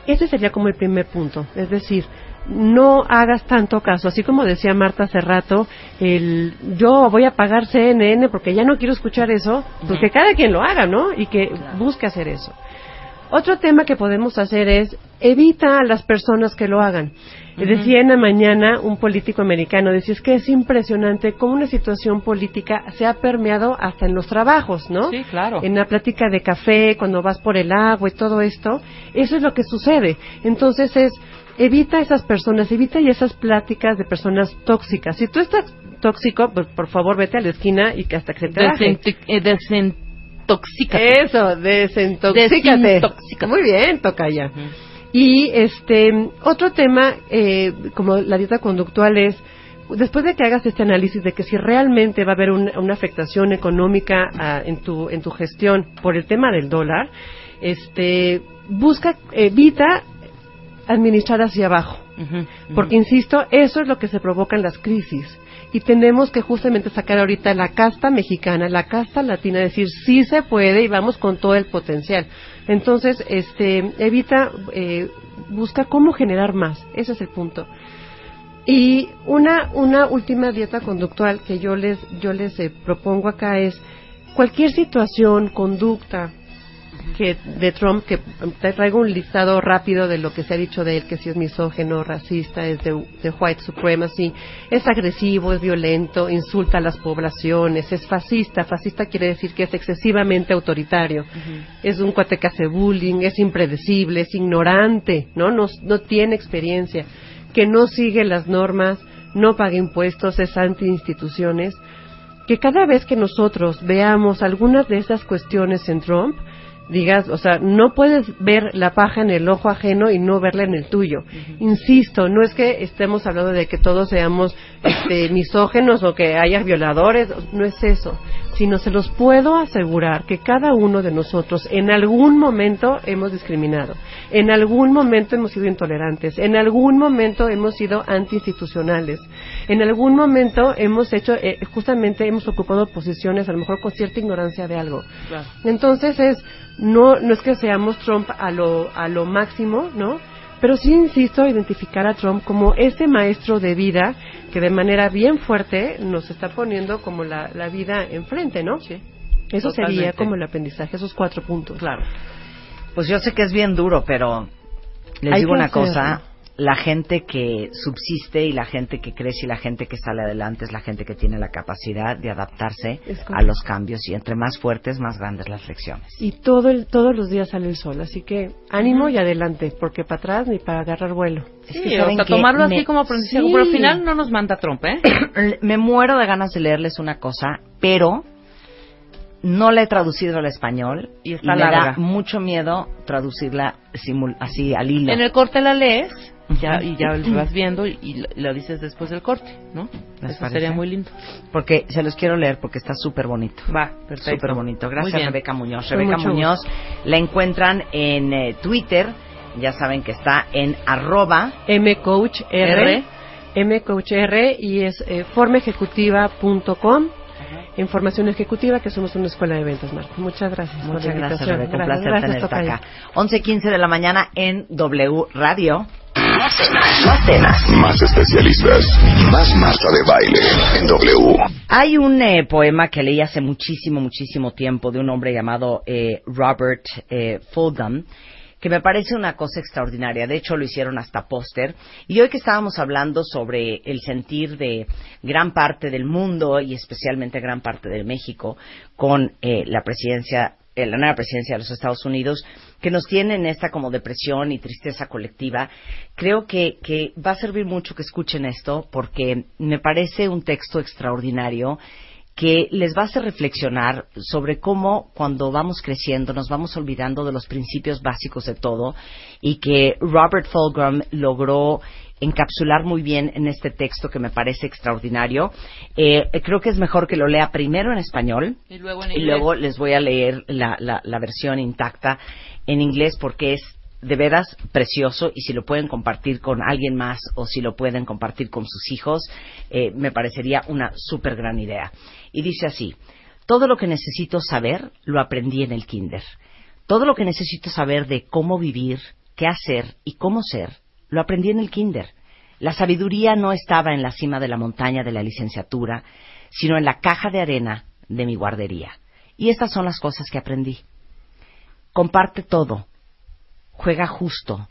Ese sería como el primer punto. Es decir, no hagas tanto caso. Así como decía Marta hace rato, el yo voy a pagar CNN porque ya no quiero escuchar eso, pues que cada quien lo haga, ¿no? Y que busque hacer eso. Otro tema que podemos hacer es evita a las personas que lo hagan. Decía en la mañana un político americano, decía, es que es impresionante cómo una situación política se ha permeado hasta en los trabajos, ¿no? Sí, claro. En la plática de café, cuando vas por el agua y todo esto, eso es lo que sucede. Entonces es, evita esas personas, evita y esas pláticas de personas tóxicas. Si tú estás tóxico, pues por favor vete a la esquina y que hasta que se te. Desintoxícate. Eso, desintoxícate. Desintoxícate. Muy bien, toca ya. Y este otro tema, eh, como la dieta conductual es, después de que hagas este análisis de que si realmente va a haber un- una afectación económica ah, en tu en tu gestión por el tema del dólar, este busca evita administrar hacia abajo. Porque, insisto, eso es lo que se provoca en las crisis. Y tenemos que justamente sacar ahorita la casta mexicana, la casta latina, decir sí se puede y vamos con todo el potencial. Entonces, este, evita, eh, busca cómo generar más. Ese es el punto. Y una, una última dieta conductual que yo les, yo les eh, propongo acá es cualquier situación, conducta, que de Trump, que te traigo un listado rápido de lo que se ha dicho de él, que si es misógeno, racista, es de, de white supremacy, es agresivo, es violento, insulta a las poblaciones, es fascista, fascista quiere decir que es excesivamente autoritario, es un cuate que hace bullying, es impredecible, es ignorante, ¿no? No, no tiene experiencia, que no sigue las normas, no paga impuestos, es anti-instituciones, que cada vez que nosotros veamos algunas de esas cuestiones en Trump, digas, o sea, no puedes ver la paja en el ojo ajeno y no verla en el tuyo. Insisto, no es que estemos hablando de que todos seamos este, misógenos o que haya violadores, no es eso, sino se los puedo asegurar que cada uno de nosotros en algún momento hemos discriminado, en algún momento hemos sido intolerantes, en algún momento hemos sido antiinstitucionales, en algún momento hemos hecho, eh, justamente hemos ocupado posiciones a lo mejor con cierta ignorancia de algo. Entonces es no no es que seamos Trump a lo a lo máximo, ¿no? Pero sí insisto identificar a Trump como ese maestro de vida que de manera bien fuerte nos está poniendo como la, la vida enfrente, ¿no? Sí. Eso sería como el aprendizaje, esos cuatro puntos. Claro. Pues yo sé que es bien duro, pero les Hay digo una cosa, la gente que subsiste y la gente que crece y la gente que sale adelante es la gente que tiene la capacidad de adaptarse Es a los cambios y entre más fuertes, más grandes las lecciones. Y todo el, todos los días sale el sol, así que ánimo y adelante, porque para atrás ni para agarrar vuelo. Es Sí, que o ¿saben sea, tomarlo así Me- como. Sí. Pero al final no nos manda Trump, ¿eh? Me muero de ganas de leerles una cosa, pero no la he traducido al español Y y, está me larga. da mucho miedo traducirla así al hilo. En el corte la lees ya, y ya lo vas viendo y, y lo- dices después del corte, ¿no? ¿Les Eso parece? sería muy lindo. Porque se los quiero leer porque está súper bonito. Va, perfecto. Súper bonito. Gracias. Rebeca Muñoz. Con Rebeca Muñoz la encuentran en eh, Twitter. Ya saben que está en arroba mcoachr, R. mcoachr y es eh, formaejecutiva.com. Información ejecutiva, que somos una escuela de ventas, Marta. Muchas gracias por Muchas la gracias. Rebeca. Un Gracias, placer gracias, tenerte acá. 11.15 de la mañana en W Radio. Más más especialistas. Más Marta de Baile en W. Hay un eh, poema que leí hace muchísimo, muchísimo tiempo de un hombre llamado eh, Robert eh, que me parece una cosa extraordinaria. De hecho, lo hicieron hasta póster. Y hoy que estábamos hablando sobre el sentir de gran parte del mundo y especialmente gran parte de México con eh, la presidencia, eh, la nueva presidencia de los Estados Unidos, que nos tiene en esta como depresión y tristeza colectiva, creo que, que va a servir mucho que escuchen esto porque me parece un texto extraordinario que les va a hacer reflexionar sobre cómo cuando vamos creciendo nos vamos olvidando de los principios básicos de todo y que Robert Fulghum logró encapsular muy bien en este texto que me parece extraordinario. Eh, creo que es mejor que lo lea primero en español Y luego en y inglés. luego les voy a leer la, la, la versión intacta en inglés porque es de veras precioso y si lo pueden compartir con alguien más o si lo pueden compartir con sus hijos, eh, me parecería una súper gran idea. Y dice así, todo lo que necesito saber lo aprendí en el kinder. Todo lo que necesito saber de cómo vivir, qué hacer y cómo ser, lo aprendí en el kinder. La sabiduría no estaba en la cima de la montaña de la licenciatura, sino en la caja de arena de mi guardería. Y estas son las cosas que aprendí. Comparte todo. Juega justo.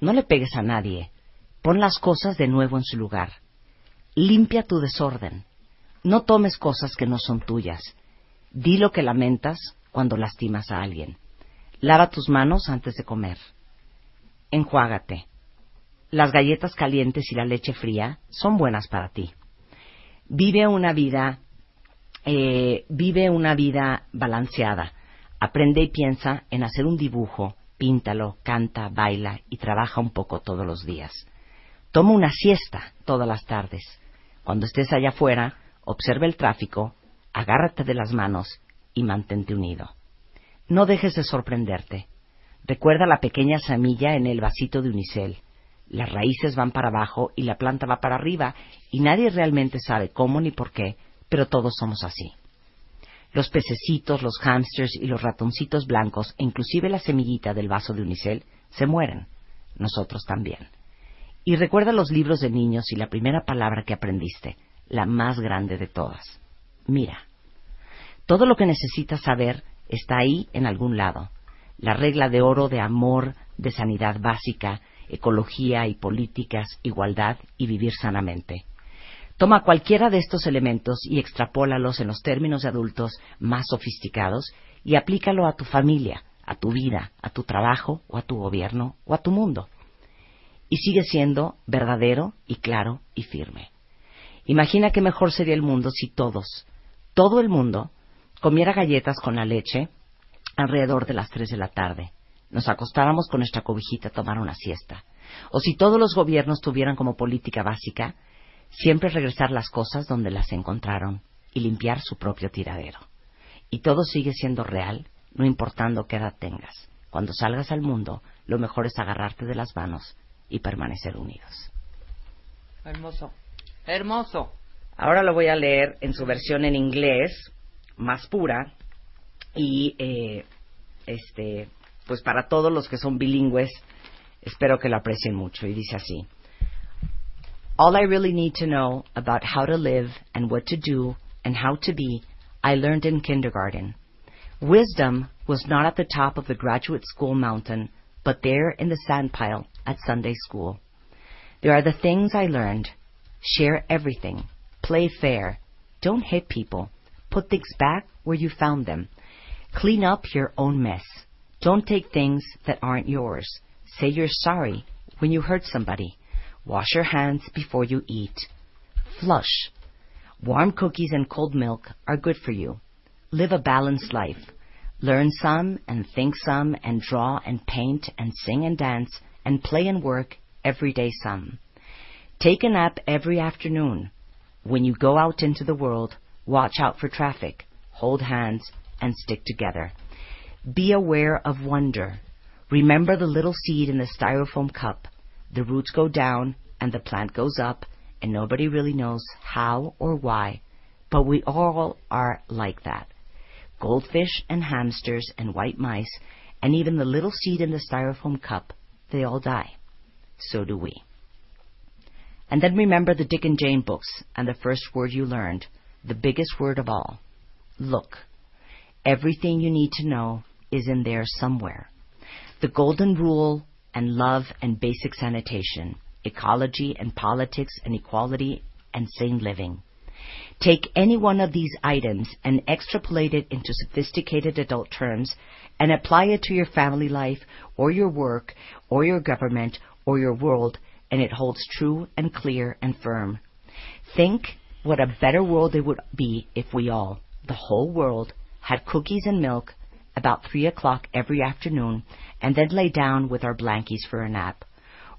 No le pegues a nadie. Pon las cosas de nuevo en su lugar. Limpia tu desorden. No tomes cosas que no son tuyas. Di lo que lamentas cuando lastimas a alguien. Lava tus manos antes de comer. Enjuágate. Las galletas calientes y la leche fría son buenas para ti. Vive una vida, eh, vive una vida balanceada. Aprende y piensa en hacer un dibujo, píntalo, canta, baila y trabaja un poco todos los días. Toma una siesta todas las tardes. Cuando estés allá afuera, observa el tráfico, agárrate de las manos y mantente unido. No dejes de sorprenderte. Recuerda la pequeña semilla en el vasito de unicel. Las raíces van para abajo y la planta va para arriba y nadie realmente sabe cómo ni por qué, pero todos somos así. Los pececitos, los hámsters y los ratoncitos blancos, e inclusive la semillita del vaso de unicel, se mueren. Nosotros también. Y recuerda los libros de niños y la primera palabra que aprendiste, la más grande de todas. Mira. Todo lo que necesitas saber está ahí en algún lado. La regla de oro de amor, de sanidad básica, ecología y políticas, igualdad y vivir sanamente. Toma cualquiera de estos elementos y extrapólalos en los términos de adultos más sofisticados y aplícalo a tu familia, a tu vida, a tu trabajo o a tu gobierno o a tu mundo. Y sigue siendo verdadero y claro y firme. Imagina qué mejor sería el mundo si todos, todo el mundo, comiera galletas con la leche alrededor de las tres de la tarde. Nos acostáramos con nuestra cobijita a tomar una siesta. O si todos los gobiernos tuvieran como política básica siempre regresar las cosas donde las encontraron y limpiar su propio tiradero. Y todo sigue siendo real, no importando qué edad tengas. Cuando salgas al mundo, lo mejor es agarrarte de las manos y permanecer unidos. Hermoso. Hermoso. Ahora lo voy a leer en su versión en inglés, más pura, y eh, este, pues para todos los que son bilingües, espero que lo aprecien mucho. Y dice así: All I really need to know about how to live and what to do and how to be, I learned in kindergarten. Wisdom was not at the top of the graduate school mountain, but there in the sandpile at Sunday school. There are the things I learned. Share everything. Play fair. Don't hit people. Put things back where you found them. Clean up your own mess. Don't take things that aren't yours. Say you're sorry when you hurt somebody. Wash your hands before you eat. Flush. Warm cookies and cold milk are good for you. Live a balanced life. Learn some and think some and draw and paint and sing and dance and play and work every day some. Take a nap every afternoon. When you go out into the world, watch out for traffic, hold hands, and stick together. Be aware of wonder. Remember the little seed in the styrofoam cup. The roots go down and the plant goes up, and nobody really knows how or why, but we all are like that. Goldfish and hamsters and white mice, and even the little seed in the styrofoam cup, they all die. So do we. And then remember the Dick and Jane books and the first word you learned, the biggest word of all. Look. Everything you need to know is in there somewhere. The golden rule and love and basic sanitation, ecology and politics and equality and sane living. Take any one of these items and extrapolate it into sophisticated adult terms and apply it to your family life or your work or your government or your world and it holds true and clear and firm. Think what a better world it would be if we all, the whole world, had cookies and milk about three o'clock every afternoon and then lay down with our blankies for a nap.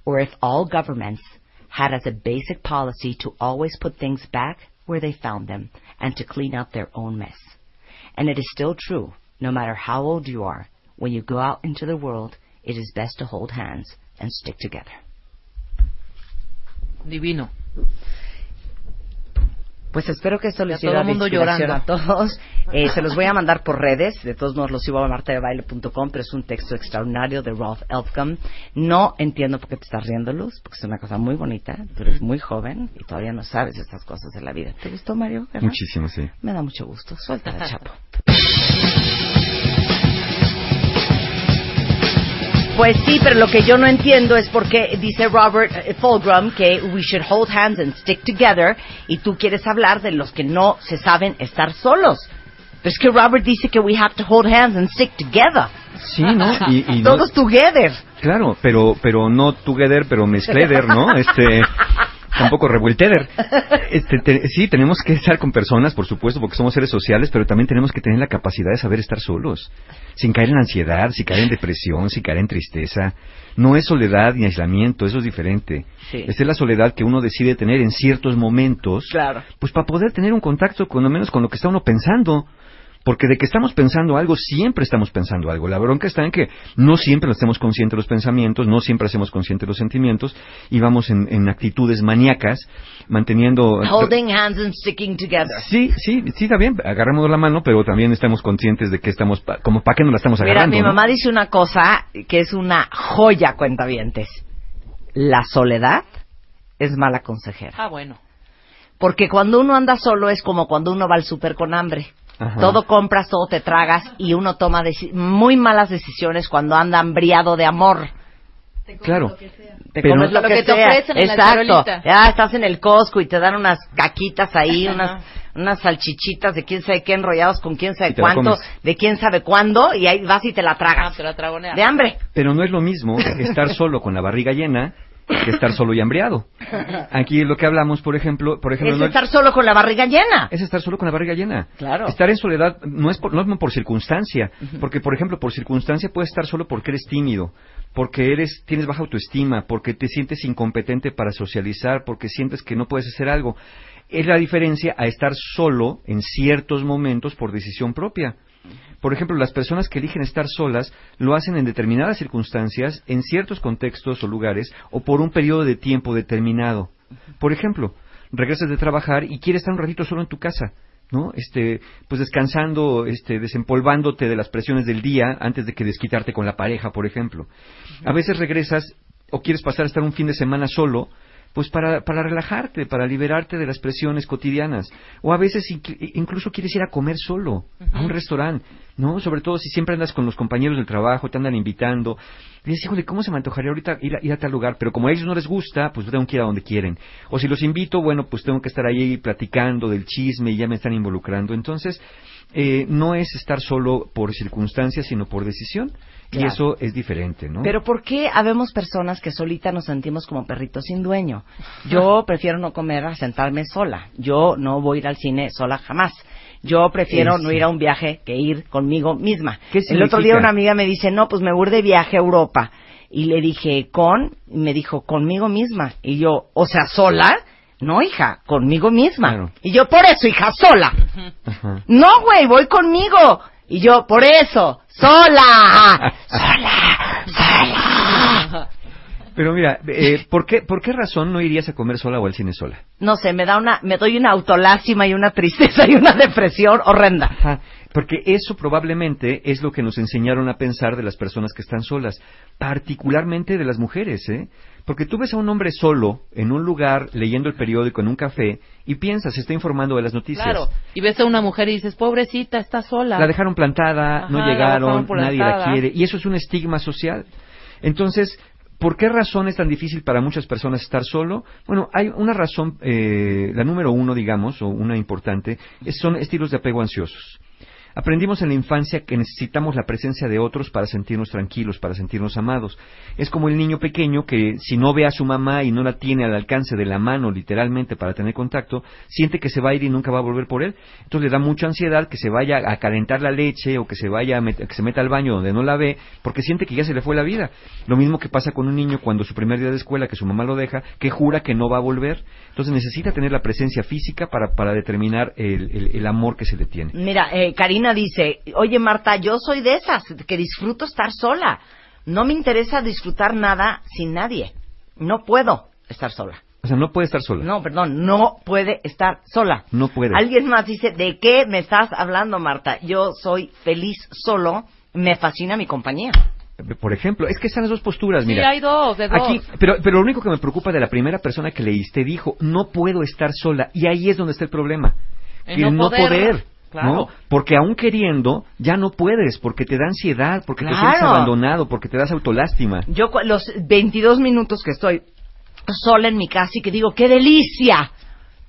Or if all governments had as a basic policy to always put things back where they found them and to clean up their own mess. And it is still true, no matter how old you are, when you go out into the world, it is best to hold hands and stick together. Divino. Pues espero que esto les Ya todo sirva el de mundo inspiración llorando. a todos. Eh, se los voy a mandar por redes. De todos modos, los subo a martadebaile.com, pero es un texto extraordinario de Ralph Elfcom. No entiendo por qué te estás riendo, Luz, porque es una cosa muy bonita. Tú eres muy joven y todavía no sabes estas cosas de la vida. ¿Te gustó, Mario? Muchísimo, sí. Me da mucho gusto. Suéltala, Chapo. Pues sí, pero lo que yo no entiendo es por qué dice Robert eh, Fulgrim que we should hold hands and stick together y tú quieres hablar de los que no se saben estar solos. Pero es que Robert dice que we have to hold hands and stick together. Sí, ¿no? Y, y no- Todos together. Claro, pero pero no together, pero mezcleder, ¿no? Este tampoco revuelteder. Este, te- sí, tenemos que estar con personas, por supuesto, porque somos seres sociales, pero también tenemos que tener la capacidad de saber estar solos, sin caer en ansiedad, sin caer en depresión, sin caer en tristeza. No es soledad ni aislamiento, eso es diferente. Sí. Esta es la soledad que uno decide tener en ciertos momentos, Claro. pues para poder tener un contacto, con lo menos con lo que está uno pensando. Porque de que estamos pensando algo, siempre estamos pensando algo. La bronca está en que no siempre lo hacemos conscientes los pensamientos, no siempre hacemos conscientes los sentimientos y vamos en, en actitudes maníacas, manteniendo... Holding hands and sticking together. Sí, sí, sí, está bien, agarramos la mano, pero también estamos conscientes de que estamos, pa- como para qué nos la estamos Mira, agarrando. mi ¿no? mamá dice una cosa que es una joya, cuentavientes. La soledad es mala consejera. Ah, bueno. Porque cuando uno anda solo es como cuando uno va al súper con hambre. Ajá. Todo compras, todo te tragas y uno toma deci- muy malas decisiones cuando anda hambriado de amor. Claro. Te Pero- comes lo, Lo que, que te sea. ofrecen en la Exacto. Ya estás en el Costco y te dan unas caquitas ahí, unas unas salchichitas de quién sabe qué enrollados con quién sabe te cuánto, de quién sabe cuándo y ahí vas y te la Ah, tragas. te la tragoneas. De hambre. Pero no es lo mismo estar solo con la barriga llena que estar solo y hambriado. Aquí lo que hablamos, por ejemplo, por ejemplo, Es no- estar solo con la barriga llena. es estar solo con la barriga llena. Claro. Estar en soledad no es por, no es por circunstancia, porque por ejemplo, por circunstancia puedes estar solo porque eres tímido, porque eres tienes baja autoestima, porque te sientes incompetente para socializar, porque sientes que no puedes hacer algo. Es la diferencia a estar solo en ciertos momentos por decisión propia. Por ejemplo, las personas que eligen estar solas lo hacen en determinadas circunstancias, en ciertos contextos o lugares, o por un periodo de tiempo determinado. Por ejemplo, regresas de trabajar y quieres estar un ratito solo en tu casa, ¿no? Este, pues descansando, este, desempolvándote de las presiones del día antes de que desquitarte con la pareja, por ejemplo. A veces regresas o quieres pasar a estar un fin de semana solo, pues para, para relajarte, para liberarte de las presiones cotidianas. O a veces inclu- incluso quieres ir a comer solo, a un restaurante, ¿no? Sobre todo si siempre andas con los compañeros del trabajo, te andan invitando. Y dices, híjole, ¿cómo se me antojaría ahorita ir a, ir a tal lugar? Pero como a ellos no les gusta, pues tengo que ir a donde quieren. O si los invito, bueno, pues tengo que estar ahí platicando del chisme y ya me están involucrando. Entonces, eh, no es estar solo por circunstancias, sino por decisión. Y eso es diferente, ¿no? Pero ¿por qué habemos personas que solita nos sentimos como perritos sin dueño? Yo prefiero no comer a sentarme sola. Yo no voy a ir al cine sola jamás. Yo prefiero no ir a un viaje que ir conmigo misma. ¿Qué El otro día una amiga me dice, no, pues me voy de viaje a Europa. Y le dije, ¿con? Y me dijo, conmigo misma. Y yo, o sea, ¿sola? No, hija, conmigo misma. Claro. Y yo, por eso, hija, sola. No, güey, voy conmigo. Y yo, por eso, sola. sola, sola. Pero mira, eh, ¿por, qué, ¿por qué razón no irías a comer sola o al cine sola? No sé, me da una, me doy una autolástima y una tristeza y una depresión horrenda. Ajá, porque eso probablemente es lo que nos enseñaron a pensar de las personas que están solas, particularmente de las mujeres, ¿eh? Porque tú ves a un hombre solo en un lugar leyendo el periódico en un café y piensas, se está informando de las noticias. Claro. Y ves a una mujer y dices, pobrecita, está sola. La dejaron plantada, no Ajá, llegaron, nadie la quiere. Y eso es un estigma social. Entonces, ¿por qué razón es tan difícil para muchas personas estar solo? Bueno, hay una razón, eh, la número uno, digamos, o una importante, es- son estilos de apego ansiosos. Aprendimos en la infancia que necesitamos la presencia de otros para sentirnos tranquilos, para sentirnos amados. Es como el niño pequeño que si no ve a su mamá y no la tiene al alcance de la mano literalmente para tener contacto, siente que se va a ir y nunca va a volver por él. Entonces le da mucha ansiedad que se vaya a calentar la leche o que se vaya a que se meta al baño donde no la ve porque siente que ya se le fue la vida. Lo mismo que pasa con un niño cuando su primer día de escuela que su mamá lo deja, que jura que no va a volver. Entonces necesita tener la presencia física para, determinar el amor que se le tiene. Mira, eh, Karina dice, oye Marta, yo soy de esas que disfruto estar sola. No me interesa disfrutar nada sin nadie. No puedo estar sola. O sea, no puede estar sola. No, perdón, no puede estar sola. No puede. Alguien más dice, ¿de qué me estás hablando, Marta? Yo soy feliz solo, me fascina mi compañía. Por ejemplo, es que están las dos posturas, Sí, mira. hay dos, de dos. Aquí, pero, pero lo único que me preocupa de la primera persona que leíste dijo, no puedo estar sola. Y ahí es donde está el problema. En Que no el no poder, poder. Claro. ¿no? Porque aún queriendo, ya no puedes, porque te da ansiedad, porque te sientes abandonado, porque te das autolástima. Yo los 22 minutos que estoy sola en mi casa y que digo, ¡qué delicia!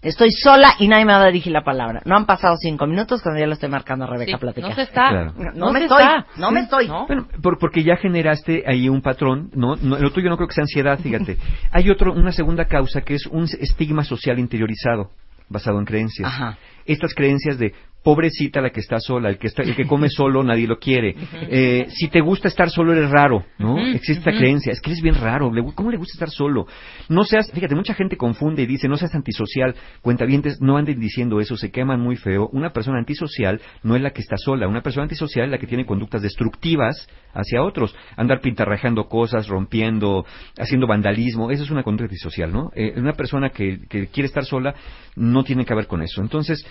Estoy sola y nadie me va a dirigir la palabra. No han pasado cinco minutos cuando ya lo estoy marcando a Rebeca Sí, no se está. Claro. No, No me se estoy, está. no me estoy. Bueno, por- porque ya generaste ahí un patrón, ¿no? No, Lo tuyo no creo que sea ansiedad, fíjate. Hay otro, una segunda causa que es un estigma social interiorizado, basado en creencias. Ajá. Estas creencias de pobrecita la que está sola, el que está, el que come solo nadie lo quiere. Eh, si te gusta estar solo eres raro, ¿no? Existe esta creencia, es que eres bien raro, ¿cómo le gusta estar solo? No seas, fíjate, mucha gente confunde y dice, no seas antisocial, cuentavientes, no anden diciendo eso, se queman muy feo. Una persona antisocial no es la que está sola, una persona antisocial es la que tiene conductas destructivas hacia otros, andar pintarrajeando cosas, rompiendo, haciendo vandalismo, eso es una conducta antisocial, ¿no? Eh, una persona que, que quiere estar sola no tiene que ver con eso. Entonces,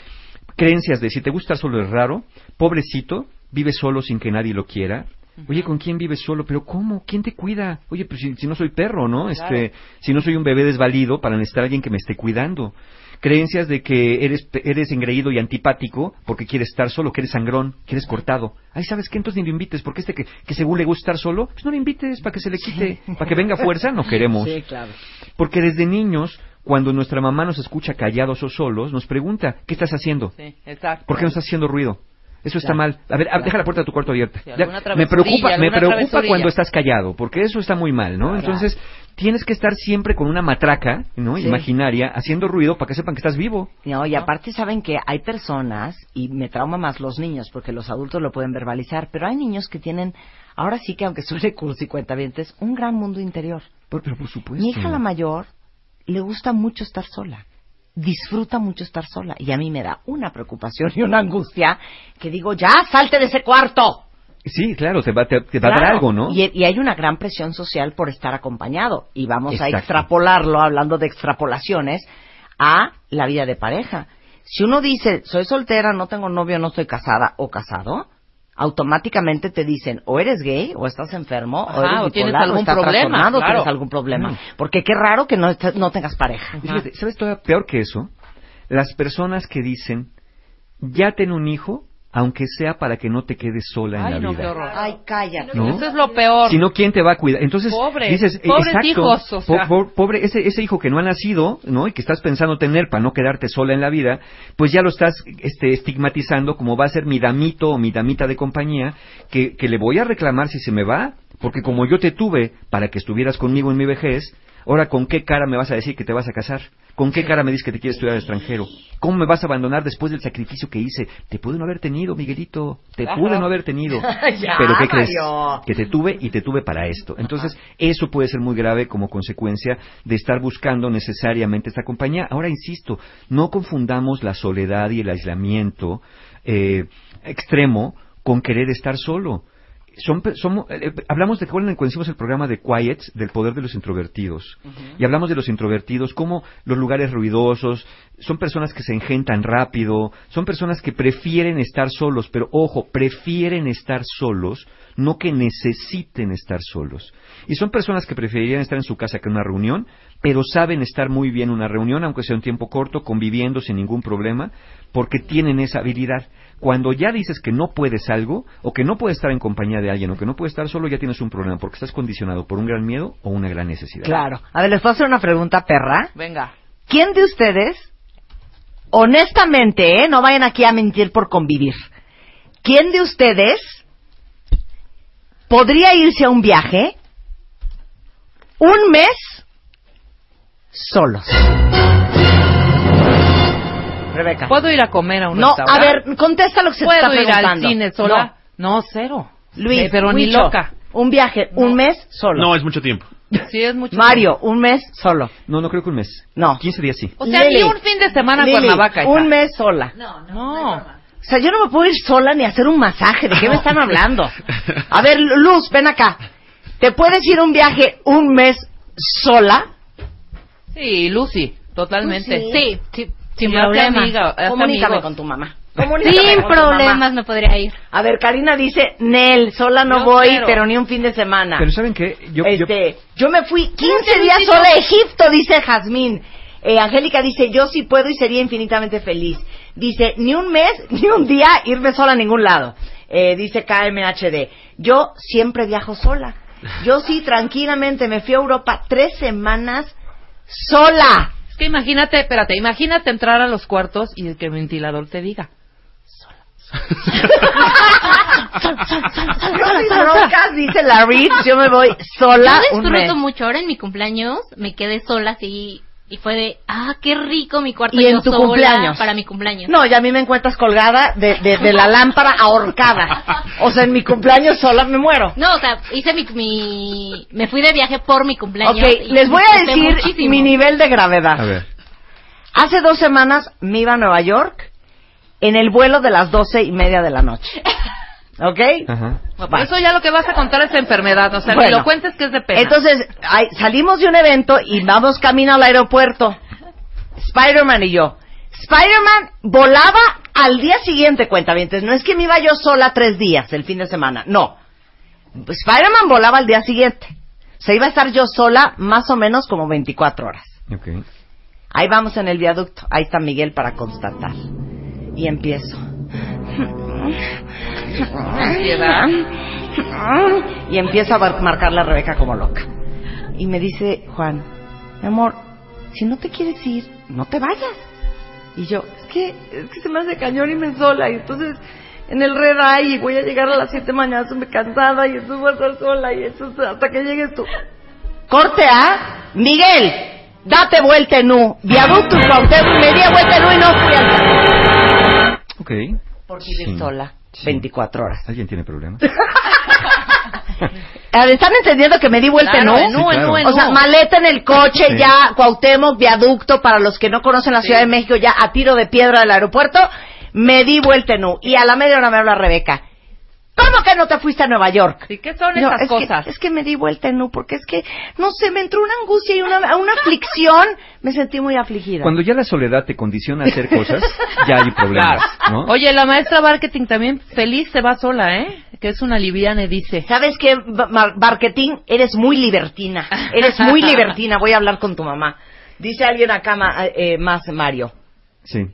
creencias de si te gusta estar solo es raro, pobrecito, vive solo sin que nadie lo quiera. Oye, ¿con quién vives solo? ¿Pero cómo? ¿Quién te cuida? Oye, pues si, si no soy perro, ¿no? Este, si no soy un bebé desvalido para necesitar a alguien que me esté cuidando. Creencias de que eres, eres engreído y antipático porque quieres estar solo, que eres sangrón, que eres cortado. Ay, ¿sabes qué? Entonces ni lo invites, porque este que, que según le gusta estar solo, pues no lo invites para que se le quite, para que venga fuerza, no queremos. Sí, claro. Porque desde niños, cuando nuestra mamá nos escucha callados o solos, nos pregunta, ¿qué estás haciendo? Sí, exacto. ¿Por qué no estás haciendo ruido? Eso está Claro. mal. A ver, deja la puerta de tu cuarto abierta. Sí, me preocupa, me preocupa cuando estás callado, porque eso está muy mal, ¿no? Claro. Entonces, tienes que estar siempre con una matraca, ¿no? Sí. Imaginaria, haciendo ruido para que sepan que estás vivo. No, y aparte saben que hay personas, y me trauma más los niños, porque los adultos lo pueden verbalizar, pero hay niños que tienen, ahora sí que aunque suene cursi y cuentavientes, un gran mundo interior. Pero, pero por supuesto. Mi hija la mayor le gusta mucho estar sola. Disfruta mucho estar sola. Y a mí me da una preocupación y una angustia que digo, ya, salte de ese cuarto. Sí, claro, te va, te, te va a dar algo, ¿no? Y, y hay una gran presión social por estar acompañado. Y vamos Exacto. a extrapolarlo, hablando de extrapolaciones, a la vida de pareja. Si uno dice, soy soltera, no tengo novio, no estoy casada o casado, automáticamente te dicen, o eres gay, o estás enfermo, o eres o tienes algún estás problema, o claro. tienes algún problema. Mm. Porque qué raro que no, estés- no tengas pareja. Fíjate, ¿sabes todavía peor que eso? Las personas que dicen, ya ten un hijo, aunque sea para que no te quedes sola en Ay, la no, vida. qué horror. Ay, cállate. ¿No? Eso es lo peor. Si no, ¿quién te va a cuidar? Entonces, Pobre, dices, eh, pobres exacto, hijos, o sea. po- po- pobre, ese, ese hijo que no ha nacido, ¿no? Y que estás pensando tener para no quedarte sola en la vida, pues ya lo estás este, estigmatizando como va a ser mi damito o mi damita de compañía, que, que le voy a reclamar si se me va, porque como yo te tuve para que estuvieras conmigo en mi vejez, ahora con qué cara me vas a decir que te vas a casar? ¿Con qué cara me dices que te quieres estudiar al extranjero? ¿Cómo me vas a abandonar después del sacrificio que hice? Te pude no haber tenido, Miguelito, te pude no haber tenido. Ya, Pero ¿qué crees? Mario. que te tuve y te tuve para esto. Entonces, eso puede ser muy grave como consecuencia de estar buscando necesariamente esta compañía. Ahora, insisto, no confundamos la soledad y el aislamiento eh, extremo con querer estar solo. Son, somos, eh, eh, hablamos de cuando hicimos el programa de Quiet, del poder de los introvertidos. Y hablamos de los introvertidos como los lugares ruidosos, son personas que se engentan rápido, son personas que prefieren estar solos, pero ojo, prefieren estar solos, no que necesiten estar solos. Y son personas que preferirían estar en su casa que en una reunión, pero saben estar muy bien en una reunión, aunque sea un tiempo corto, conviviendo sin ningún problema, porque tienen esa habilidad. Cuando ya dices que no puedes algo, o que no puedes estar en compañía de alguien, o que no puedes estar solo, ya tienes un problema, porque estás condicionado por un gran miedo o una gran necesidad. Claro. A ver, les puedo hacer una pregunta, perra. Venga. ¿Quién de ustedes, honestamente, eh, no vayan aquí a mentir por convivir, ¿quién de ustedes podría irse a un viaje un mes solos? Rebeca. ¿Puedo ir a comer a un No, a restaurante? ver, contesta lo que se te ¿Puedo está ir preguntando. al cine sola? No, cero. Luis, Eh, pero ni loca. Un viaje, un mes solo. No, es mucho tiempo. Sí, es mucho Mario, un mes solo. No, no creo que un mes. No. 15 días sí. O sea, Lili. ni un fin de semana Lili, Cuernavaca. hija. un mes sola. No, no. O sea, yo no me puedo ir sola ni hacer un masaje. ¿De qué me están hablando? A ver, Luz, ven acá. ¿Te puedes ir un viaje un mes sola? Sí, Lucy, totalmente. Tú Sí, sí, sin problema. amiga, Comunícame con tu mamá. Sin con tu problemas mamá. me podría ir. A ver, Karina dice, Nel, sola no voy, pero ni un fin de semana. Pero ¿saben qué? Yo, este, yo... me fui 15 Lucy, días sola a no. Egipto, dice Jazmín. Eh, Angélica dice, yo sí puedo y sería infinitamente feliz. Dice, ni un mes, ni un día irme sola a ningún lado. Eh, dice KMHD, yo siempre viajo sola. Yo sí, tranquilamente, me fui a Europa tres semanas sola. Que imagínate, espérate, imagínate entrar a los cuartos y que el ventilador te diga. Yo sin broncas, dice la Reed, yo me voy sola Yo un mes. disfruto mucho. Ahora en mi cumpleaños me quedé sola así y fue de, ah, qué rico mi cuarto ¿Y yo en tu sola cumpleaños? para mi cumpleaños. No, ya a mí me encuentras colgada de, de, de la lámpara ahorcada. O sea, en mi cumpleaños sola me muero. No, o sea, hice mi, mi me fui de viaje por mi cumpleaños. Ok, y les voy a decir muchísimo. mi nivel de gravedad. A ver. Hace dos semanas me iba a Nueva York en el vuelo de las doce y media de la noche. ¿Ok? Ajá. No, por eso ya lo que vas a contar es enfermedad, o sea, Bueno. ni lo cuentes que es de pena. Entonces, ay, salimos de un evento y vamos camino al aeropuerto. Spider-Man y yo. Spider-Man volaba al día siguiente, cuentavientes. No es que me iba yo sola tres días el fin de semana, no. Spider-Man volaba al día siguiente. Se iba a estar yo sola más o menos como 24 horas. Ok. Ahí vamos en el viaducto. Ahí está Miguel para constatar. Y empiezo. Y empieza a mar- marcarle a Rebeca como loca. Y me dice, Juan, mi amor, si no te quieres ir, no te vayas. Y yo, es que, es que se me hace cañón irme sola. Y entonces, en el red Eye, y voy a llegar a las 7 de mañana, estoy cansada, y entonces voy a estar sola, y entonces hasta que llegues tú. Corte a Miguel, date vuelta en U. Viaducto y me vuelta en U y no fui. Ok. Por vivir Sí. sola 24 horas. ¿Alguien tiene problemas? A ver, ¿Están entendiendo que me di vuelta Claro, en en U? U, en U, O sea, maleta en el coche, Sí. ya Cuauhtémoc, viaducto, para los que no conocen la Ciudad de México, ya a tiro de piedra del aeropuerto, me di vuelta en U. Y a la media hora me habla Rebeca. ¿Cómo que no te fuiste a Nueva York? ¿Y qué son No, esas es que- cosas? es que me di vuelta en U, porque es que, no sé, me entró una angustia y una, una aflicción. Me sentí muy afligida. Cuando ya la soledad te condiciona a hacer cosas, ya hay problemas, ¿no? Oye, la maestra marketing también feliz se va sola, ¿eh? Que es una liviana, dice. ¿Sabes qué, marketing? Eres muy libertina. Eres muy libertina. Voy a hablar con tu mamá. Dice alguien acá ma- eh, más, Mario. Sí.